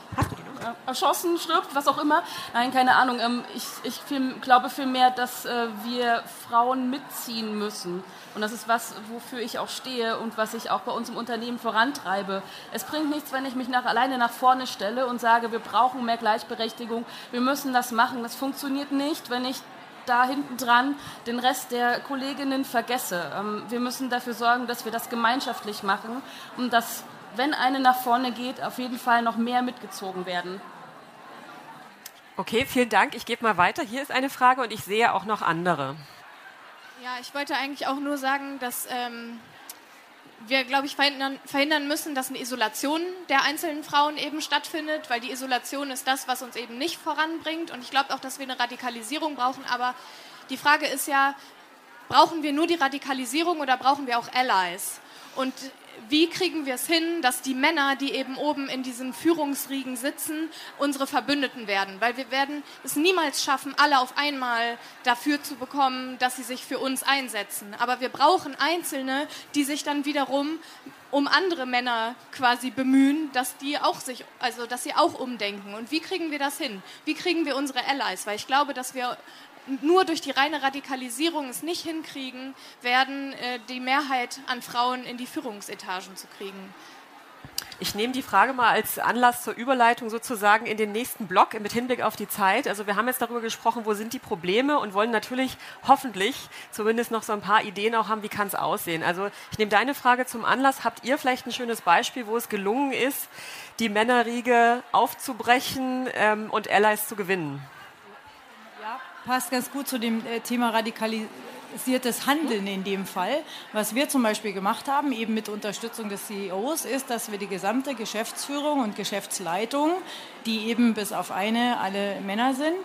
S6: äh, erschossen, stirbt, was auch immer. Nein, keine Ahnung. Ähm, ich, ich viel, glaube vielmehr, dass äh, wir Frauen mitziehen müssen. Und das ist was, wofür ich auch stehe und was ich auch bei uns im Unternehmen vorantreibe. Es bringt nichts, wenn ich mich nach, alleine nach vorne stelle und sage, wir brauchen mehr Gleichberechtigung, wir müssen das machen. Das funktioniert nicht, wenn ich da hinten dran den Rest der Kolleginnen vergesse. Ähm, wir müssen dafür sorgen, dass wir das gemeinschaftlich machen und dass, wenn eine nach vorne geht, auf jeden Fall noch mehr mitgezogen werden.
S2: Okay, vielen Dank. Ich gebe mal weiter. Hier ist eine Frage und ich sehe auch noch andere.
S10: Ja, ich wollte eigentlich auch nur sagen, dass ähm, wir, glaube ich, verhindern, verhindern, müssen, dass eine Isolation der einzelnen Frauen eben stattfindet, weil die Isolation ist das, was uns eben nicht voranbringt. Und ich glaube auch, dass wir eine Radikalisierung brauchen. Aber die Frage ist ja, brauchen wir nur die Radikalisierung oder brauchen wir auch Allies? Und wie kriegen wir es hin, dass die Männer, die eben oben in diesen Führungsriegen sitzen, unsere Verbündeten werden? Weil wir werden es niemals schaffen, alle auf einmal dafür zu bekommen, dass sie sich für uns einsetzen. Aber wir brauchen Einzelne, die sich dann wiederum um andere Männer quasi bemühen, dass die auch sich, also dass sie auch umdenken. Und wie kriegen wir das hin? Wie kriegen wir unsere Allies? Weil ich glaube, dass wir nur durch die reine Radikalisierung es nicht hinkriegen werden, äh, die Mehrheit an Frauen in die Führungsetagen zu kriegen.
S2: Ich nehme die Frage mal als Anlass zur Überleitung sozusagen in den nächsten Block mit Hinblick auf die Zeit. Also wir haben jetzt darüber gesprochen, wo sind die Probleme und wollen natürlich hoffentlich zumindest noch so ein paar Ideen auch haben, wie kann es aussehen. Also ich nehme deine Frage zum Anlass. Habt ihr vielleicht ein schönes Beispiel, wo es gelungen ist, die Männerriege aufzubrechen ähm, und Allies zu gewinnen?
S3: Passt ganz gut zu dem äh, Thema Radikalisierung organisiertes Handeln in dem Fall. Was wir zum Beispiel gemacht haben, eben mit Unterstützung des CEOs, ist, dass wir die gesamte Geschäftsführung und Geschäftsleitung, die eben bis auf eine alle Männer sind,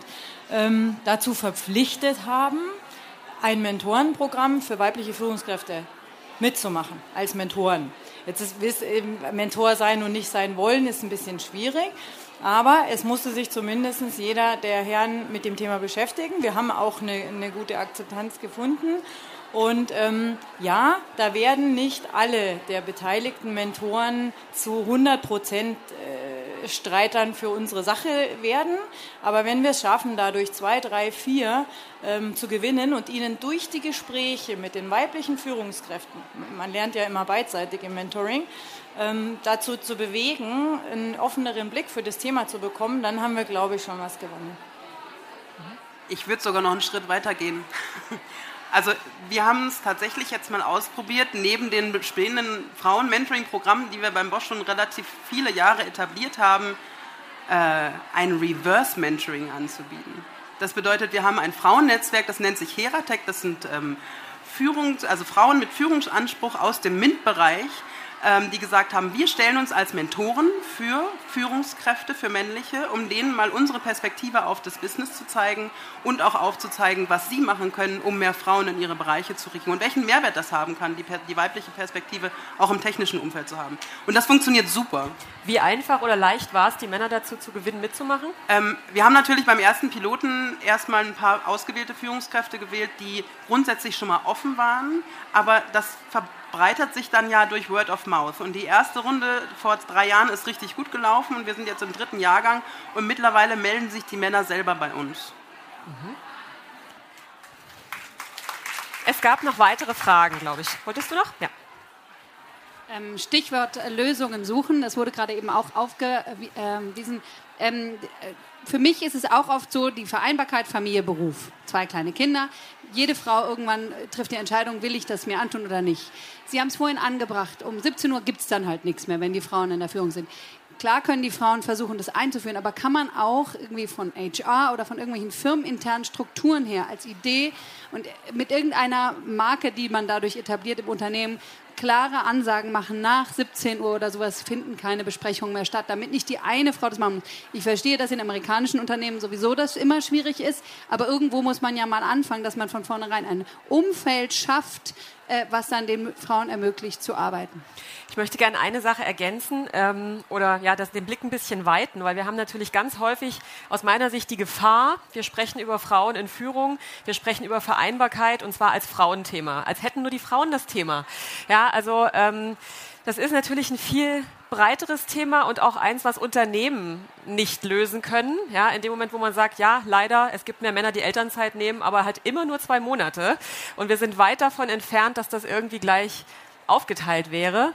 S3: ähm, dazu verpflichtet haben, ein Mentorenprogramm für weibliche Führungskräfte mitzumachen als Mentoren. Jetzt ist Mentor sein und nicht sein wollen, ist ein bisschen schwierig. Aber es musste sich zumindest jeder der Herren mit dem Thema beschäftigen. Wir haben auch eine, eine gute Akzeptanz gefunden. Und ähm, ja, da werden nicht alle der beteiligten Mentoren zu 100 Prozent äh, Streitern für unsere Sache werden. Aber wenn wir es schaffen, dadurch zwei, drei, vier ähm, zu gewinnen und ihnen durch die Gespräche mit den weiblichen Führungskräften, man lernt ja immer beidseitig im Mentoring, ähm, dazu zu bewegen, einen offeneren Blick für das Thema zu bekommen, dann haben wir, glaube ich, schon was gewonnen.
S4: Ich würde sogar noch einen Schritt weiter gehen. Also wir haben es tatsächlich jetzt mal ausprobiert, neben den bestehenden Frauen-Mentoring-Programmen, die wir beim Bosch schon relativ viele Jahre etabliert haben, äh, ein Reverse-Mentoring anzubieten. Das bedeutet, wir haben ein Frauennetzwerk, das nennt sich Heratec, das sind ähm, Führungs-, also Frauen mit Führungsanspruch aus dem MINT-Bereich, die gesagt haben, wir stellen uns als Mentoren für Führungskräfte, für männliche, um denen mal unsere Perspektive auf das Business zu zeigen und auch aufzuzeigen, was sie machen können, um mehr Frauen in ihre Bereiche zu richten und welchen Mehrwert das haben kann, die, die weibliche Perspektive auch im technischen Umfeld zu haben. Und das funktioniert super.
S2: Wie einfach oder leicht war es, die Männer dazu zu gewinnen, mitzumachen?
S4: Ähm, wir haben natürlich beim ersten Piloten erstmal ein paar ausgewählte Führungskräfte gewählt, die grundsätzlich schon mal offen waren, aber das verbreitert sich dann ja durch Word of Mouth. Und die erste Runde vor drei Jahren ist richtig gut gelaufen und wir sind jetzt im dritten Jahrgang und mittlerweile melden sich die Männer selber bei uns. Mhm.
S2: Es gab noch weitere Fragen, glaube ich. Wolltest du noch? Ja.
S11: Ähm, Stichwort Lösungen suchen, das wurde gerade eben auch aufgewiesen. Ähm, äh, für mich ist es auch oft so, die Vereinbarkeit Familie, Beruf. Zwei kleine Kinder. Jede Frau irgendwann trifft die Entscheidung, will ich das mir antun oder nicht. Sie haben es vorhin angebracht, um 17 Uhr gibt es dann halt nichts mehr, wenn die Frauen in der Führung sind. Klar können die Frauen versuchen, das einzuführen, aber kann man auch irgendwie von HR oder von irgendwelchen firmeninternen Strukturen her als Idee und mit irgendeiner Marke, die man dadurch etabliert im Unternehmen, klare Ansagen machen, nach 17 Uhr oder sowas finden keine Besprechungen mehr statt, damit nicht die eine Frau das machen muss. Ich verstehe, dass in amerikanischen Unternehmen sowieso das immer schwierig ist, aber irgendwo muss man ja mal anfangen, dass man von vornherein ein Umfeld schafft, äh, was dann den Frauen ermöglicht zu arbeiten.
S2: Ich möchte gerne eine Sache ergänzen ähm, oder ja, das, den Blick ein bisschen weiten, weil wir haben natürlich ganz häufig aus meiner Sicht die Gefahr, wir sprechen über Frauen in Führung, wir sprechen über Vereinbarkeit und zwar als Frauenthema, als hätten nur die Frauen das Thema. Ja, also ähm, das ist natürlich ein viel breiteres Thema und auch eins, was Unternehmen nicht lösen können. Ja, in dem Moment, wo man sagt, ja, leider, es gibt mehr Männer, die Elternzeit nehmen, aber halt immer nur zwei Monate. Und wir sind weit davon entfernt, dass das irgendwie gleich aufgeteilt wäre.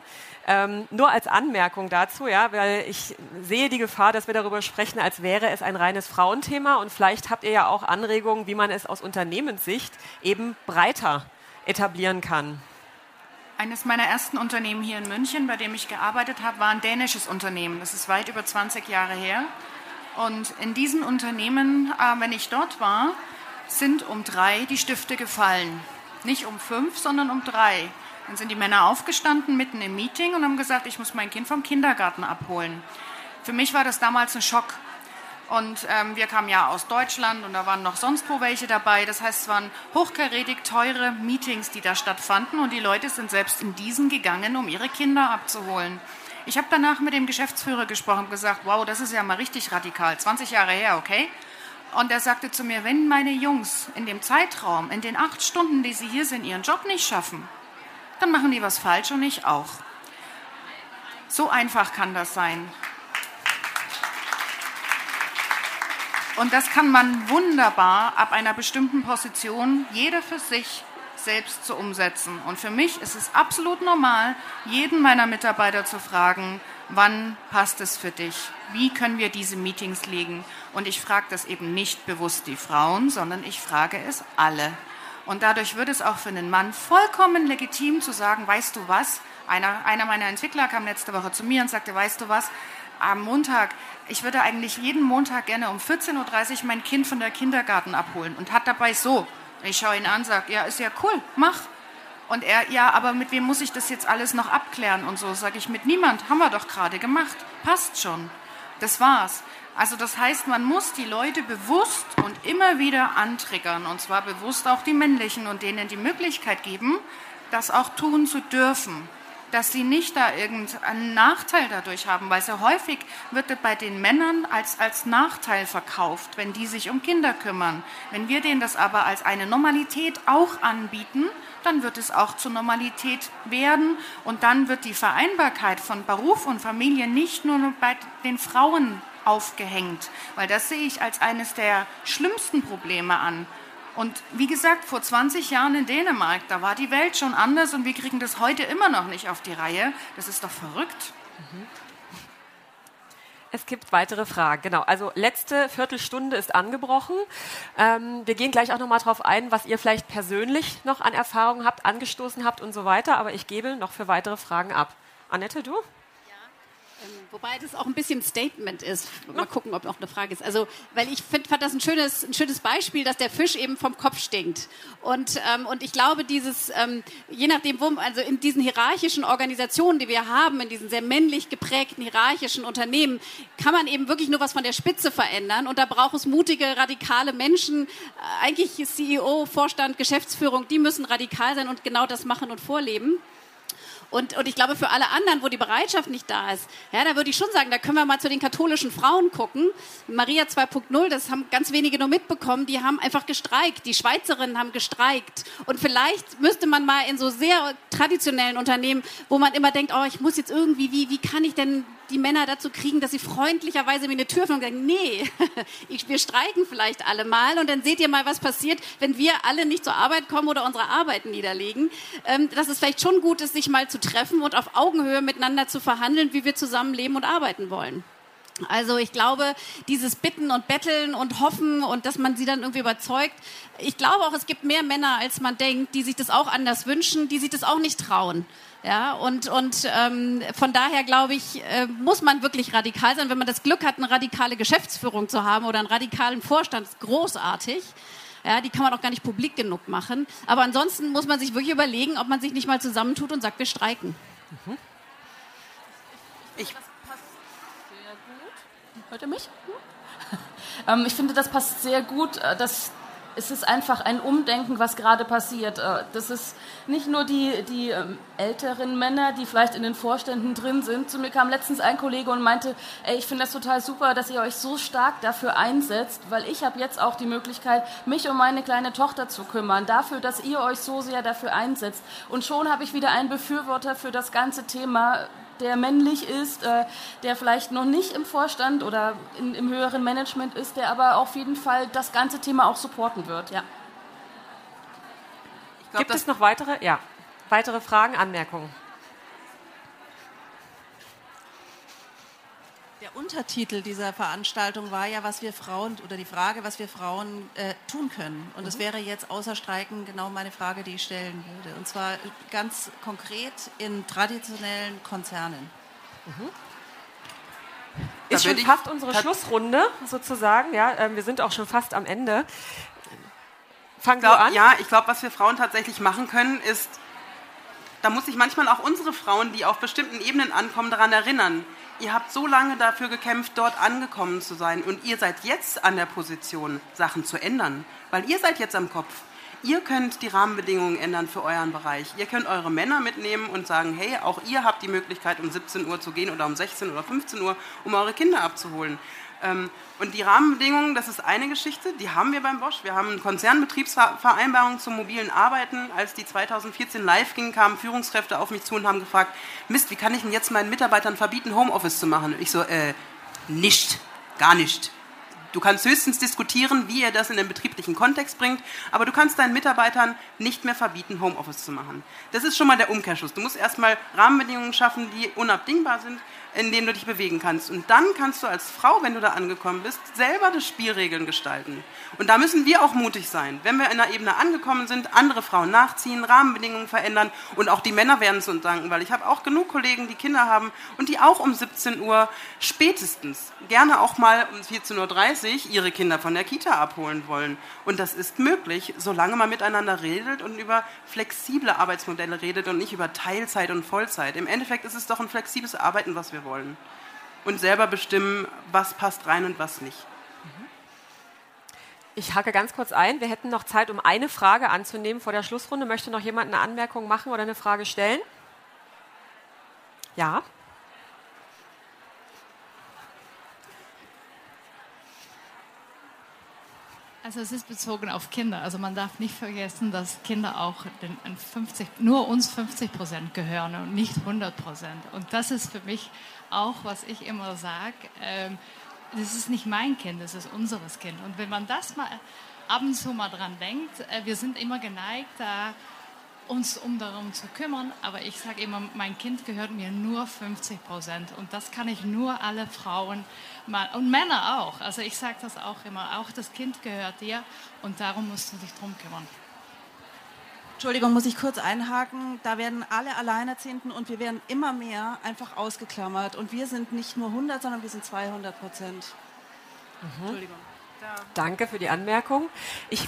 S2: Ähm, nur als Anmerkung dazu, ja, weil ich sehe die Gefahr, dass wir darüber sprechen, als wäre es ein reines Frauenthema und vielleicht habt ihr ja auch Anregungen, wie man es aus Unternehmenssicht eben breiter etablieren kann.
S5: Eines meiner ersten Unternehmen hier in München, bei dem ich gearbeitet habe, war ein dänisches Unternehmen. Das ist weit über 20 Jahre her. Und in diesen Unternehmen, äh, wenn ich dort war, sind um drei die Stifte gefallen. Nicht um fünf, sondern um drei. Dann sind die Männer aufgestanden mitten im Meeting und haben gesagt, ich muss mein Kind vom Kindergarten abholen. Für mich war das damals ein Schock. Und ähm, wir kamen ja aus Deutschland und da waren noch sonst wo welche dabei. Das heißt, es waren hochkarätig teure Meetings, die da stattfanden und die Leute sind selbst in diesen gegangen, um ihre Kinder abzuholen. Ich habe danach mit dem Geschäftsführer gesprochen und gesagt, wow, das ist ja mal richtig radikal, 20 Jahre her, okay? Und er sagte zu mir, wenn meine Jungs in dem Zeitraum, in den acht Stunden, die sie hier sind, ihren Job nicht schaffen, dann machen die was falsch und ich auch. So einfach kann das sein. Und das kann man wunderbar ab einer bestimmten Position, jeder für sich, selbst zu umsetzen. Und für mich ist es absolut normal, jeden meiner Mitarbeiter zu fragen, wann passt es für dich? Wie können wir diese Meetings legen? Und ich frage das eben nicht bewusst die Frauen, sondern ich frage es alle. Und dadurch wird es auch für einen Mann vollkommen legitim zu sagen, weißt du was? Einer, einer meiner Entwickler kam letzte Woche zu mir und sagte, weißt du was? Am Montag, ich würde eigentlich jeden Montag gerne um 14.30 Uhr mein Kind von der Kindergarten abholen und hat dabei so Ich schaue ihn an, sage, ja, ist ja cool, mach. Und er, ja, aber mit wem muss ich das jetzt alles noch abklären und so? Sage ich, mit niemand, haben wir doch gerade gemacht, passt schon. Das war's. Also das heißt, man muss die Leute bewusst und immer wieder antriggern, und zwar bewusst auch die männlichen und denen die Möglichkeit geben, das auch tun zu dürfen dass sie nicht da irgendeinen Nachteil dadurch haben, weil sehr häufig wird bei den Männern als, als Nachteil verkauft, wenn die sich um Kinder kümmern. Wenn wir denen das aber als eine Normalität auch anbieten, dann wird es auch zur Normalität werden und dann wird die Vereinbarkeit von Beruf und Familie nicht nur bei den Frauen aufgehängt, weil das sehe ich als eines der schlimmsten Probleme an. Und wie gesagt, vor 20 Jahren in Dänemark, da war die Welt schon anders und wir kriegen das heute immer noch nicht auf die Reihe. Das ist doch verrückt.
S2: Es gibt weitere Fragen. Genau. Also letzte Viertelstunde ist angebrochen. Ähm, wir gehen gleich auch noch mal darauf ein, was ihr vielleicht persönlich noch an Erfahrungen habt, angestoßen habt und so weiter. Aber ich gebe noch für weitere Fragen ab. Annette, du?
S11: Ähm, wobei das auch ein bisschen Statement ist. Mal gucken, ob noch eine Frage ist. Also, weil ich find, fand das ein schönes, ein schönes Beispiel, dass der Fisch eben vom Kopf stinkt. Und, ähm, und ich glaube, dieses, ähm, je nachdem, wo, also in diesen hierarchischen Organisationen, die wir haben, in diesen sehr männlich geprägten hierarchischen Unternehmen, kann man eben wirklich nur was von der Spitze verändern. Und da braucht es mutige, radikale Menschen. Äh, eigentlich CEO, Vorstand, Geschäftsführung, die müssen radikal sein und genau das machen und vorleben. Und, und ich glaube, für alle anderen, wo die Bereitschaft nicht da ist, ja, da würde ich schon sagen, da können wir mal zu den katholischen Frauen gucken. Maria 2.0, das haben ganz wenige nur mitbekommen, die haben einfach gestreikt. Die Schweizerinnen haben gestreikt. Und vielleicht müsste man mal in so sehr traditionellen Unternehmen, wo man immer denkt, oh, ich muss jetzt irgendwie, wie, wie kann ich denn die Männer dazu kriegen, dass sie freundlicherweise mir eine Tür öffnen und sagen, nee, wir streiken vielleicht alle mal und dann seht ihr mal, was passiert, wenn wir alle nicht zur Arbeit kommen oder unsere Arbeiten niederlegen. Ähm, dass es vielleicht schon gut ist, sich mal zu treffen und auf Augenhöhe miteinander zu verhandeln, wie wir zusammen leben und arbeiten wollen. Also ich glaube, dieses Bitten und Betteln und Hoffen und dass man sie dann irgendwie überzeugt, ich glaube auch, es gibt mehr Männer, als man denkt, die sich das auch anders wünschen, die sich das auch nicht trauen. Ja, und, und ähm, von daher glaube ich, äh, muss man wirklich radikal sein. Wenn man das Glück hat, eine radikale Geschäftsführung zu haben oder einen radikalen Vorstand, ist großartig. Ja, die kann man auch gar nicht publik genug machen. Aber ansonsten muss man sich wirklich überlegen, ob man sich nicht mal zusammentut und sagt, wir streiken. Mhm.
S6: Ich Hört ihr mich? Hm? ich finde, das passt sehr gut, äh, dass es ist einfach ein Umdenken, was gerade passiert. Äh, das ist nicht nur die, die ähm, älteren Männer, die vielleicht in den Vorständen drin sind. Zu mir kam letztens ein Kollege und meinte, ey, ich finde das total super, dass ihr euch so stark dafür einsetzt, weil ich habe jetzt auch die Möglichkeit, mich um meine kleine Tochter zu kümmern, dafür, dass ihr euch so sehr dafür einsetzt. Und schon habe ich wieder einen Befürworter für das ganze Thema der männlich ist, äh, der vielleicht noch nicht im Vorstand oder in, im höheren Management ist, der aber auf jeden Fall das ganze Thema auch supporten wird. Ja.
S2: Glaub, Gibt es noch weitere? Ja. Weitere Fragen, Anmerkungen?
S12: Untertitel dieser Veranstaltung war ja, was wir Frauen oder die Frage, was wir Frauen äh, tun können. Und mhm. das wäre jetzt außer Streiken genau meine Frage, die ich stellen würde. Und zwar ganz konkret in traditionellen Konzernen. Mhm.
S2: Ist schon fast unsere Schlussrunde sozusagen. Ja, äh, wir sind auch schon fast am Ende.
S4: Fang glaub, an. Ja, ich glaube, was wir Frauen tatsächlich machen können, ist, da muss sich manchmal auch unsere Frauen, die auf bestimmten Ebenen ankommen, daran erinnern ihr habt so lange dafür gekämpft, dort angekommen zu sein und ihr seid jetzt an der Position, Sachen zu ändern, weil ihr seid jetzt am Kopf. Ihr könnt die Rahmenbedingungen ändern für euren Bereich. Ihr könnt eure Männer mitnehmen und sagen, hey, auch ihr habt die Möglichkeit, um 17 Uhr zu gehen oder um 16 oder 15 Uhr, um eure Kinder abzuholen. Ähm, und die Rahmenbedingungen, das ist eine Geschichte, die haben wir beim Bosch. Wir haben eine Konzernbetriebsvereinbarung zum mobilen Arbeiten. Als die 2014 live ging, kamen Führungskräfte auf mich zu und haben gefragt, Mist, wie kann ich denn jetzt meinen Mitarbeitern verbieten, Homeoffice zu machen? Ich so, äh, nicht, gar nicht. Du kannst höchstens diskutieren, wie ihr das in den betrieblichen Kontext bringt, aber du kannst deinen Mitarbeitern nicht mehr verbieten, Homeoffice zu machen. Das ist schon mal der Umkehrschluss. Du musst erstmal Rahmenbedingungen schaffen, die unabdingbar sind. In dem du dich bewegen kannst. Und dann kannst du als Frau, wenn du da angekommen bist, selber die Spielregeln gestalten. Und da müssen wir auch mutig sein. Wenn wir in einer Ebene angekommen sind, andere Frauen nachziehen, Rahmenbedingungen verändern und auch die Männer werden es uns danken, weil ich habe auch genug Kollegen, die Kinder haben und die auch um 17 Uhr spätestens, gerne auch mal um 14.30 Uhr ihre Kinder von der Kita abholen wollen. Und das ist möglich, solange man miteinander redet und über flexible Arbeitsmodelle redet und nicht über Teilzeit und Vollzeit. Im Endeffekt ist es doch ein flexibles Arbeiten, was wir wollen. Und selber bestimmen, was passt rein und was nicht.
S2: Ich hake ganz kurz ein. Wir hätten noch Zeit, um eine Frage anzunehmen vor der Schlussrunde. Möchte noch jemand eine Anmerkung machen oder eine Frage stellen? Ja.
S13: Also es ist bezogen auf Kinder. Also man darf nicht vergessen, dass Kinder auch 50, nur uns 50 Prozent gehören und nicht 100 Prozent. Und das ist für mich auch, was ich immer sage, ähm, das ist nicht mein Kind, das ist unseres Kind. Und wenn man das mal ab und zu mal dran denkt, äh, wir sind immer geneigt, da uns um darum zu kümmern. Aber ich sage immer, mein Kind gehört mir nur 50 Prozent. Und das kann ich nur alle Frauen mal, und Männer auch. Also ich sage das auch immer, auch das Kind gehört dir und darum musst du dich drum kümmern.
S12: Entschuldigung, muss ich kurz einhaken. Da werden alle Alleinerziehenden und wir werden immer mehr einfach ausgeklammert. Und wir sind nicht nur 100, sondern wir sind 200 Prozent.
S2: Mhm. Entschuldigung. Danke für die Anmerkung. Ich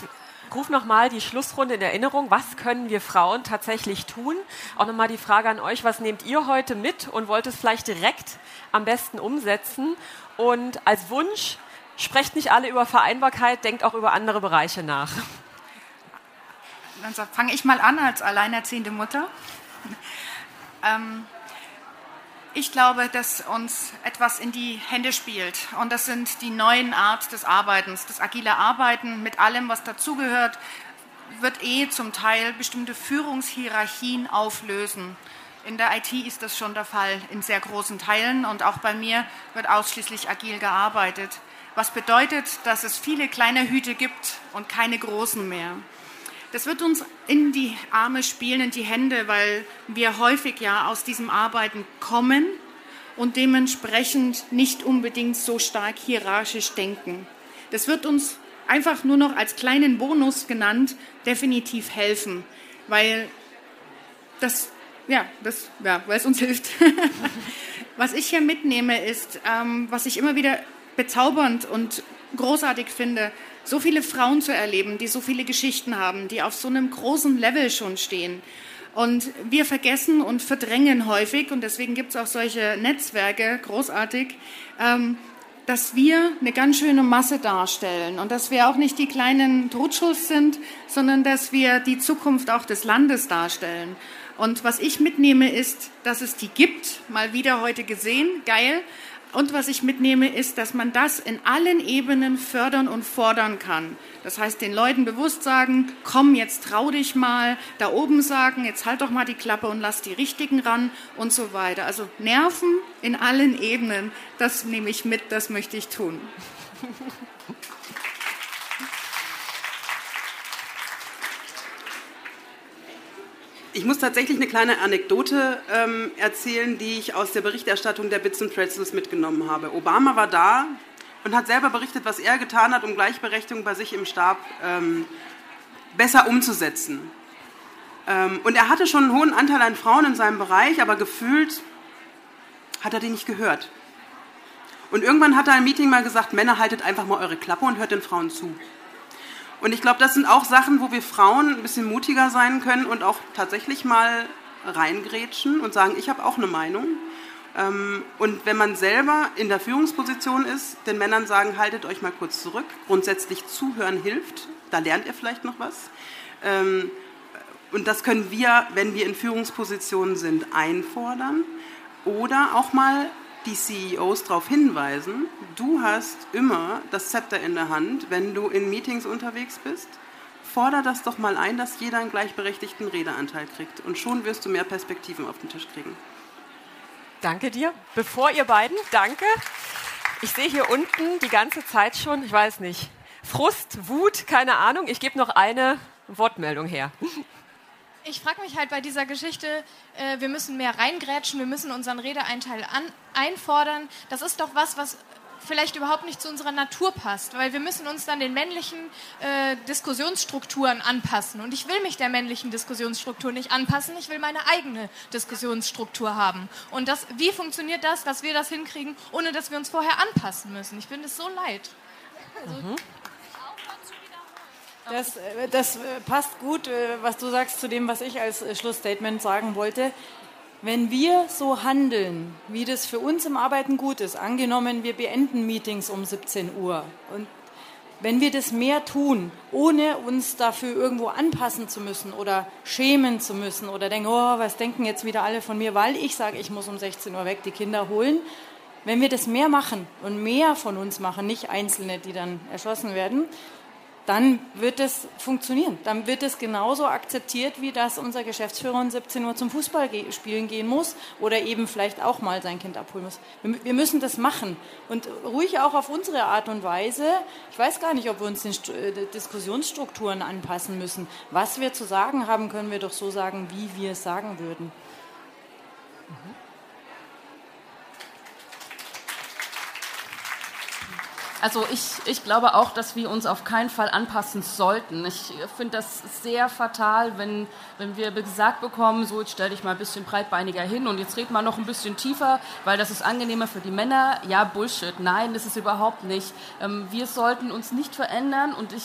S2: rufe nochmal die Schlussrunde in Erinnerung. Was können wir Frauen tatsächlich tun? Auch nochmal die Frage an euch, was nehmt ihr heute mit und wollt es vielleicht direkt am besten umsetzen? Und als Wunsch, sprecht nicht alle über Vereinbarkeit, denkt auch über andere Bereiche nach.
S5: Dann fange ich mal an als alleinerziehende Mutter. Ähm, ich glaube, dass uns etwas in die Hände spielt. Und das sind die neuen Art des Arbeitens. Das agile Arbeiten mit allem, was dazugehört, wird eh zum Teil bestimmte Führungshierarchien auflösen. In der IT ist das schon der Fall in sehr großen Teilen und auch bei mir wird ausschließlich agil gearbeitet. Was bedeutet, dass es viele kleine Hüte gibt und keine großen mehr. Das wird uns in die Arme spielen, in die Hände, weil wir häufig ja aus diesem Arbeiten kommen und dementsprechend nicht unbedingt so stark hierarchisch denken. Das wird uns einfach nur noch als kleinen Bonus genannt definitiv helfen, weil das, ja, das, ja, weil es uns hilft. was ich hier mitnehme, ist, ähm, was ich immer wieder bezaubernd und großartig finde, so viele Frauen zu erleben, die so viele Geschichten haben, die auf so einem großen Level schon stehen. Und wir vergessen und verdrängen häufig, und deswegen gibt es auch solche Netzwerke, großartig, ähm, dass wir eine ganz schöne Masse darstellen und dass wir auch nicht die kleinen Trutschels sind, sondern dass wir die Zukunft auch des Landes darstellen. Und was ich mitnehme, ist, dass es die gibt, mal wieder heute gesehen, geil, und was ich mitnehme, ist, dass man das in allen Ebenen fördern und fordern kann. Das heißt, den Leuten bewusst sagen, komm, jetzt trau dich mal, da oben sagen, jetzt halt doch mal die Klappe und lass die Richtigen ran und so weiter. Also Nerven in allen Ebenen, das nehme ich mit, das möchte ich tun.
S4: Ich muss tatsächlich eine kleine Anekdote ähm, erzählen, die ich aus der Berichterstattung der Bits and Pretzels mitgenommen habe. Obama war da und hat selber berichtet, was er getan hat, um Gleichberechtigung bei sich im Stab ähm, besser umzusetzen. Ähm, und er hatte schon einen hohen Anteil an Frauen in seinem Bereich, aber gefühlt hat er die nicht gehört. Und irgendwann hat er im Meeting mal gesagt, Männer, haltet einfach mal eure Klappe und hört den Frauen zu. Und ich glaube, das sind auch Sachen, wo wir Frauen ein bisschen mutiger sein können und auch tatsächlich mal reingrätschen und sagen, ich habe auch eine Meinung. Ähm, und wenn man selber in der Führungsposition ist, den Männern sagen, haltet euch mal kurz zurück. Grundsätzlich zuhören hilft, da lernt ihr vielleicht noch was. Ähm, und das können wir, wenn wir in Führungspositionen sind, einfordern oder auch mal die CEOs darauf hinweisen, du hast immer das Zepter in der Hand, wenn du in Meetings unterwegs bist. Forder das doch mal ein, dass jeder einen gleichberechtigten Redeanteil kriegt. Und schon wirst du mehr Perspektiven auf den Tisch kriegen.
S2: Danke dir. Bevor ihr beiden, danke. Ich sehe hier unten die ganze Zeit schon, ich weiß nicht, Frust, Wut, keine Ahnung. Ich gebe noch eine Wortmeldung her.
S10: Ich frage mich halt bei dieser Geschichte, äh, wir müssen mehr reingrätschen, wir müssen unseren Redeeinteil an, einfordern. Das ist doch was, was vielleicht überhaupt nicht zu unserer Natur passt, weil wir müssen uns dann den männlichen äh, Diskussionsstrukturen anpassen. Und ich will mich der männlichen Diskussionsstruktur nicht anpassen, ich will meine eigene Diskussionsstruktur haben. Und das, wie funktioniert das, dass wir das hinkriegen, ohne dass wir uns vorher anpassen müssen? Ich finde es so leid. Also, mhm.
S3: Das, äh, das, äh, passt gut, äh, was du sagst, zu dem, was ich als Schlussstatement sagen wollte. Wenn wir so handeln, wie das für uns im Arbeiten gut ist, angenommen, wir beenden Meetings um 17 Uhr und wenn wir das mehr tun, ohne uns dafür irgendwo anpassen zu müssen oder schämen zu müssen oder denken, oh, was denken jetzt wieder alle von mir, weil ich sage, ich muss um 16 Uhr weg die Kinder holen. Wenn wir das mehr machen und mehr von uns machen, nicht Einzelne, die dann erschossen werden, dann wird es funktionieren. Dann wird es genauso akzeptiert, wie dass unser Geschäftsführer um 17 Uhr zum Fußballspielen gehen muss oder eben vielleicht auch mal sein Kind abholen muss. Wir müssen das machen und ruhig auch auf unsere Art und Weise. Ich weiß gar nicht, ob wir uns den äh, Diskussionsstrukturen anpassen müssen. Was wir zu sagen haben, können wir doch so sagen, wie wir es sagen würden. Mhm.
S6: Also ich, ich glaube auch, dass wir uns auf keinen Fall anpassen sollten. Ich finde das sehr fatal, wenn, wenn wir gesagt bekommen, so jetzt stell dich mal ein bisschen breitbeiniger hin und jetzt red mal noch ein bisschen tiefer, weil das ist angenehmer für die Männer. Ja, Bullshit. Nein, das ist überhaupt nicht. Ähm, wir sollten uns nicht verändern und ich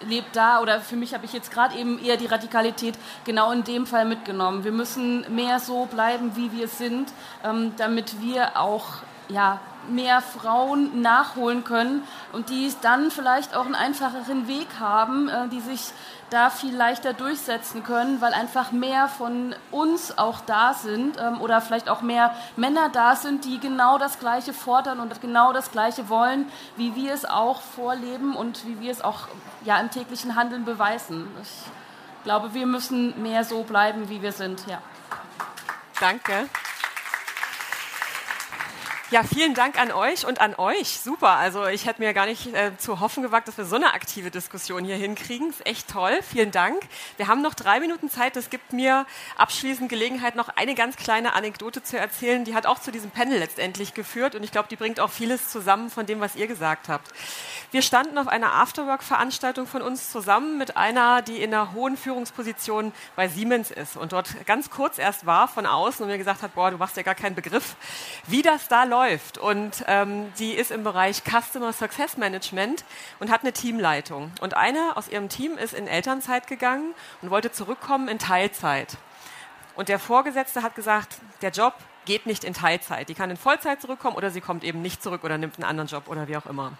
S6: lebe da oder für mich habe ich jetzt gerade eben eher die Radikalität genau in dem Fall mitgenommen. Wir müssen mehr so bleiben, wie wir sind, ähm, damit wir auch ja, mehr Frauen nachholen können und die dann vielleicht auch einen einfacheren Weg haben, äh, die sich da viel leichter durchsetzen können, weil einfach mehr von uns auch da sind ähm, oder vielleicht auch mehr Männer da sind, die genau das Gleiche fordern und genau das Gleiche wollen, wie wir es auch vorleben und wie wir es auch ja, im täglichen Handeln beweisen. Ich glaube, wir müssen mehr so bleiben, wie wir sind. Ja.
S2: Danke. Ja, vielen Dank an euch und an euch. Super. Also ich hätte mir gar nicht äh, zu hoffen gewagt, dass wir so eine aktive Diskussion hier hinkriegen. Ist echt toll. Vielen Dank. Wir haben noch drei Minuten Zeit. Das gibt mir abschließend Gelegenheit, noch eine ganz kleine Anekdote zu erzählen. Die hat auch zu diesem Panel letztendlich geführt und ich glaube, die bringt auch vieles zusammen von dem, was ihr gesagt habt. Wir standen auf einer Afterwork-Veranstaltung von uns zusammen mit einer, die in einer hohen Führungsposition bei Siemens ist und dort ganz kurz erst war von außen und mir gesagt hat, boah, du machst ja gar keinen Begriff, wie das da läuft läuft. Und ähm, die ist im Bereich Customer Success Management und hat eine Teamleitung. Und eine aus ihrem Team ist in Elternzeit gegangen und wollte zurückkommen in Teilzeit. Und der Vorgesetzte hat gesagt, der Job geht nicht in Teilzeit. Die kann in Vollzeit zurückkommen oder sie kommt eben nicht zurück oder nimmt einen anderen Job oder wie auch immer.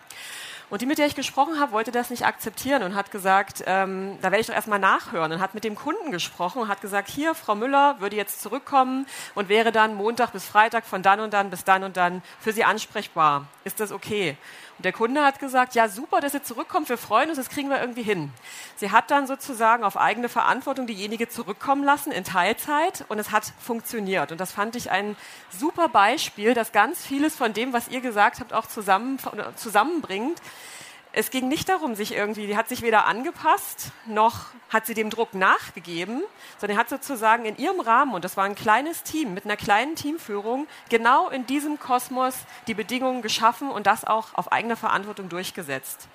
S2: Und die, mit der ich gesprochen habe, wollte das nicht akzeptieren und hat gesagt, ähm, da werde ich doch erstmal nachhören und hat mit dem Kunden gesprochen und hat gesagt, hier, Frau Müller würde jetzt zurückkommen und wäre dann Montag bis Freitag von dann und dann bis dann und dann für Sie ansprechbar. Ist das okay? Und der Kunde hat gesagt, ja super, dass ihr zurückkommt, wir freuen uns, das kriegen wir irgendwie hin. Sie hat dann sozusagen auf eigene Verantwortung diejenige zurückkommen lassen in Teilzeit und es hat funktioniert. Und das fand ich ein super Beispiel, dass ganz vieles von dem, was ihr gesagt habt, auch zusammen, zusammenbringt es ging nicht darum, sich irgendwie, die hat sich weder angepasst, noch hat sie dem Druck nachgegeben, sondern hat sozusagen in ihrem Rahmen, und das war ein kleines Team mit einer kleinen Teamführung, genau in diesem Kosmos die Bedingungen geschaffen und das auch auf eigene Verantwortung durchgesetzt.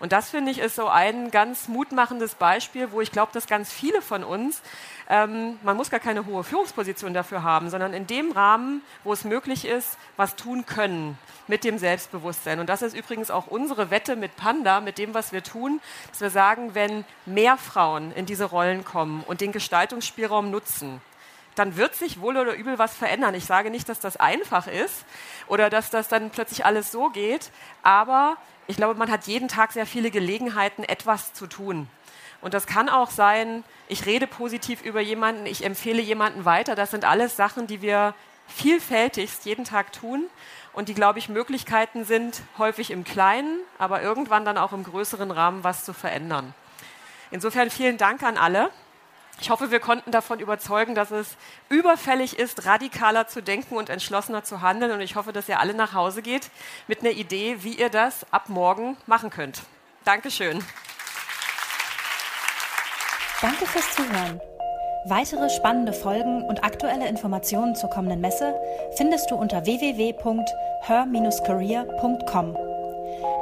S2: Und das finde ich ist so ein ganz mutmachendes Beispiel, wo ich glaube, dass ganz viele von uns ähm, man muss gar keine hohe Führungsposition dafür haben, sondern in dem Rahmen, wo es möglich ist, was tun können mit dem Selbstbewusstsein. Und das ist übrigens auch unsere Wette mit Panda, mit dem, was wir tun, dass wir sagen, wenn mehr Frauen in diese Rollen kommen und den Gestaltungsspielraum nutzen, dann wird sich wohl oder übel was verändern. Ich sage nicht, dass das einfach ist oder dass das dann plötzlich alles so geht, aber ich glaube, man hat jeden Tag sehr viele Gelegenheiten, etwas zu tun. Und das kann auch sein, ich rede positiv über jemanden, ich empfehle jemanden weiter. Das sind alles Sachen, die wir vielfältigst jeden Tag tun und die, glaube ich, Möglichkeiten sind, häufig im Kleinen, aber irgendwann dann auch im größeren Rahmen was zu verändern. Insofern vielen Dank an alle. Ich hoffe, wir konnten davon überzeugen, dass es überfällig ist, radikaler zu denken und entschlossener zu handeln. Und ich hoffe, dass ihr alle nach Hause geht mit einer Idee, wie ihr das ab morgen machen könnt. Dankeschön.
S1: Danke fürs Zuhören. Weitere spannende Folgen und aktuelle Informationen zur kommenden Messe findest du unter www.her-career.com.